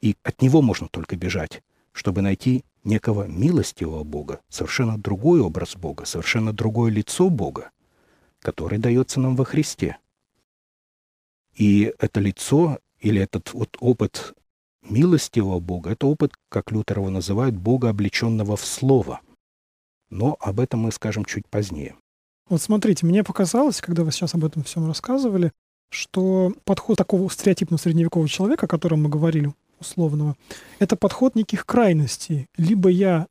И от него можно только бежать, чтобы найти некого милостивого Бога, совершенно другой образ Бога, совершенно другое лицо Бога, которое дается нам во Христе. И это лицо или этот вот опыт милостивого Бога, это опыт, как Лютер его называет, Бога, облеченного в Слово. Но об этом мы скажем чуть позднее. Вот смотрите, мне показалось, когда вы сейчас об этом всем рассказывали, что подход такого стереотипного средневекового человека, о котором мы говорили, условного, это подход неких крайностей. Либо я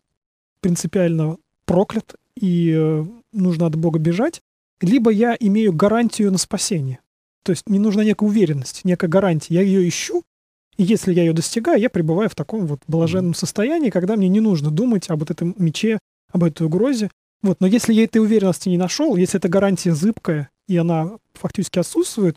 принципиально проклят и э, нужно от Бога бежать, либо я имею гарантию на спасение. То есть мне нужна некая уверенность, некая гарантия. Я ее ищу, и если я ее достигаю, я пребываю в таком вот блаженном состоянии, когда мне не нужно думать об вот этом мече, об этой угрозе. Вот. Но если я этой уверенности не нашел, если эта гарантия зыбкая, и она фактически отсутствует,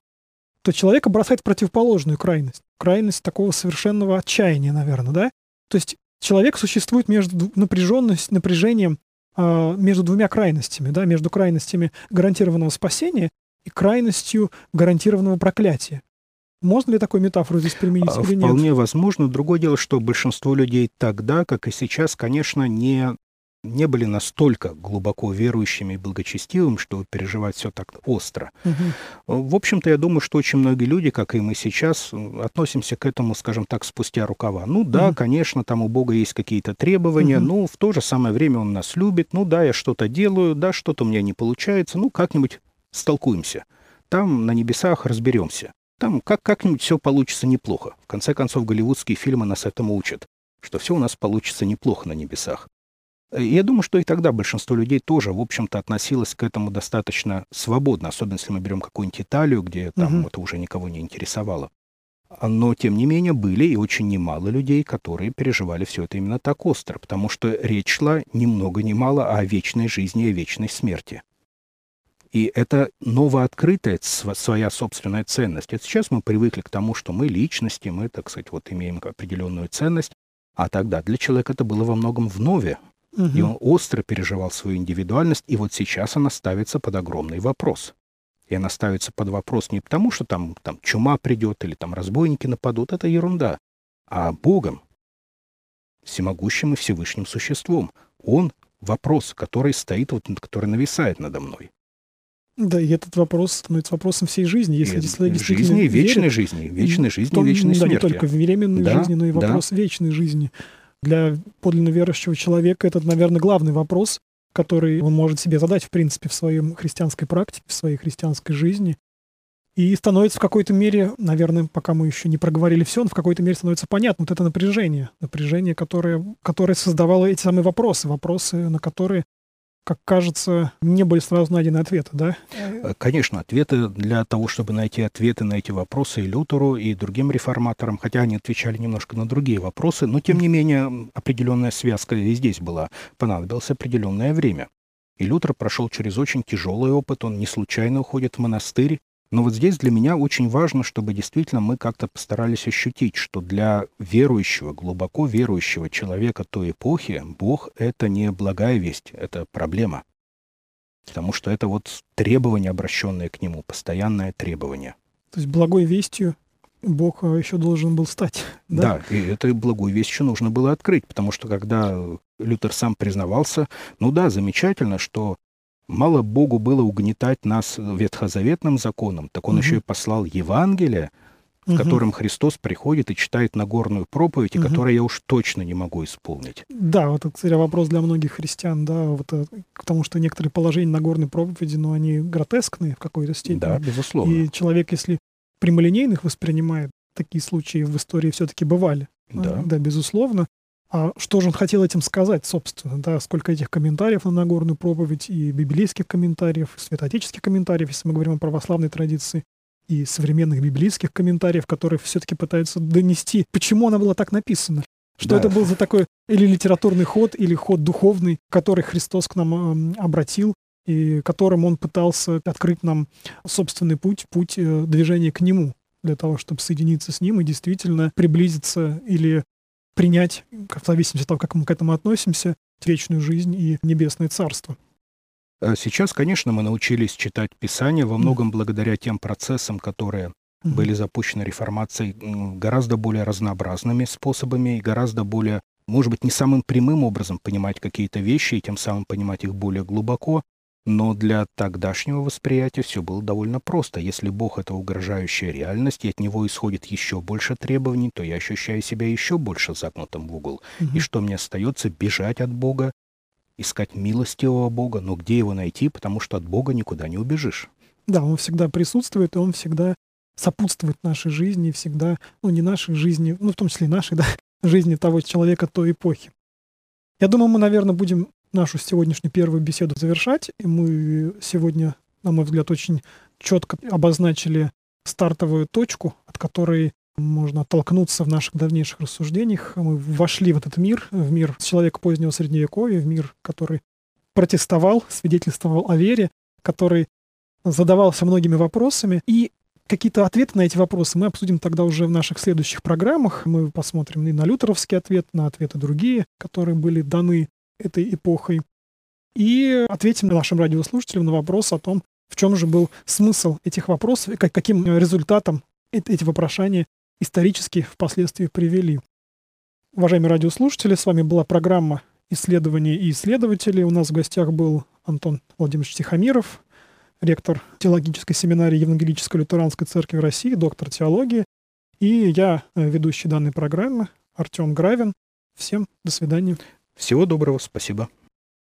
то человека бросает в противоположную крайность. Крайность такого совершенного отчаяния, наверное, да? То есть человек существует между напряженностью, напряжением э, между двумя крайностями, да, между крайностями гарантированного спасения и крайностью гарантированного проклятия. Можно ли такую метафору здесь применить а, или нет? Вполне возможно. Другое дело, что большинство людей тогда, как и сейчас, конечно, не не были настолько глубоко верующими и благочестивыми, чтобы переживать все так остро. Угу. В общем-то, я думаю, что очень многие люди, как и мы сейчас, относимся к этому, скажем так, спустя рукава. Ну да, угу. конечно, там у Бога есть какие-то требования, угу. но в то же самое время Он нас любит. Ну да, я что-то делаю, да, что-то у меня не получается, ну как-нибудь столкуемся. Там на небесах разберемся. Там как- как-нибудь все получится неплохо. В конце концов, голливудские фильмы нас этому учат, что все у нас получится неплохо на небесах. Э, я думаю, что и тогда большинство людей тоже, в общем-то, относилось к этому достаточно свободно, особенно если мы берем какую-нибудь Италию, где там угу. это уже никого не интересовало. Но, тем не менее, были и очень немало людей, которые переживали все это именно так остро, потому что речь шла ни много ни мало о вечной жизни и вечной смерти. И это новооткрытая своя собственная ценность. Это сейчас мы привыкли к тому, что мы личности, мы, так сказать, вот имеем определенную ценность, а тогда для человека это было во многом вновь, Угу. И он остро переживал свою индивидуальность, и вот сейчас она ставится под огромный вопрос. И она ставится под вопрос не потому, что там, там чума придет или там разбойники нападут, это ерунда, а Богом, всемогущим и Всевышним существом. Он вопрос, который стоит, вот, который нависает надо мной. Да, и этот вопрос становится вопросом всей жизни. Если человек жизни, вечной верит, жизни, вечной жизни, то, вечной да, смерти. не только в временной да, жизни, но и вопрос да. вечной жизни. Для подлинно верующего человека это, наверное, главный вопрос, который он может себе задать, в принципе, в своей христианской практике, в своей христианской жизни. И становится в какой-то мере, наверное, пока мы еще не проговорили все, но в какой-то мере становится понятно вот это напряжение, напряжение, которое, которое создавало эти самые вопросы, вопросы, на которые как кажется, не были сразу найдены ответы, да? Э, конечно, ответы для того, чтобы найти ответы на эти вопросы и Лютеру, и другим реформаторам, хотя они отвечали немножко на другие вопросы, но тем не менее определенная связка и здесь была. Понадобилось определенное время. И Лютер прошел через очень тяжелый опыт, он не случайно уходит в монастырь, но вот здесь для меня очень важно, чтобы действительно мы как-то постарались ощутить, что для верующего, глубоко верующего человека той эпохи Бог — это не благая весть, это проблема. Потому что это вот требование, обращенное к Нему, постоянное требование. То есть благой вестью Бог э, еще должен был стать. Да, да и эту благую весть еще нужно было открыть, потому что когда Лютер сам признавался, ну да, замечательно, что Мало Богу было угнетать нас ветхозаветным законом, так Он угу. еще и послал Евангелие, в угу. котором Христос приходит и читает Нагорную проповедь, угу. которую я уж точно не могу исполнить. Да, вот это, кстати, вопрос для многих христиан, да, вот, э, потому что некоторые положения Нагорной проповеди, ну, они гротескные в какой-то степени. Да, безусловно. И человек, если прямолинейных воспринимает, такие случаи в истории все-таки бывали. Да. да, безусловно. А что же он хотел этим сказать, собственно, да, сколько этих комментариев на Нагорную проповедь, и библейских комментариев, и святоотеческих комментариев, если мы говорим о православной традиции, и современных библейских комментариев, которые все-таки пытаются донести, почему она была так написана. Что да. это был за такой или литературный ход, или ход духовный, который Христос к нам э, обратил, и которым он пытался открыть нам собственный путь, путь э, движения к нему, для того, чтобы соединиться с ним и действительно приблизиться или принять, в зависимости от того, как мы к этому относимся, вечную жизнь и небесное царство. Э, сейчас, конечно, мы научились читать Писание во многом благодаря тем процессам, которые были запущены реформацией гораздо более разнообразными способами и гораздо более, может быть, не самым прямым образом понимать какие-то вещи и тем самым понимать их более глубоко, но для тогдашнего восприятия все было довольно просто. Если Бог — это угрожающая реальность, и от него исходит еще больше требований, то я ощущаю себя еще больше загнутым в угол. Мгм. И что мне остается? Бежать от Бога, искать милостивого Бога. Но где его найти? Потому что от Бога никуда не убежишь. Да, он всегда присутствует, и он всегда сопутствует нашей жизни, всегда, ну, не нашей жизни, ну, в том числе и нашей, да, жизни того человека той эпохи. Я думаю, мы, наверное, будем нашу сегодняшнюю первую беседу завершать, и мы сегодня, на мой взгляд, очень четко обозначили стартовую точку, от которой можно оттолкнуться в наших дальнейших рассуждениях. Мы вошли в этот мир, в мир человека позднего Средневековья, в мир, который протестовал, свидетельствовал о вере, который задавался многими вопросами. И какие-то ответы на эти вопросы мы обсудим тогда уже в наших следующих программах. Мы посмотрим и на лютеровский ответ, на ответы другие, которые были даны этой эпохой. И ответим нашим радиослушателям на вопрос о том, в чем же был смысл этих вопросов и как, каким результатом э- эти вопрошания исторически впоследствии привели. Уважаемые радиослушатели, с вами была программа «Исследования и исследователи». У нас в гостях был Антон Владимирович Тихомиров, ректор теологической семинарии Евангелической лютеранской церкви России, доктор теологии. И я, э, ведущий данной программы, Артем Гравин. Всем до свидания. Всего доброго, спасибо.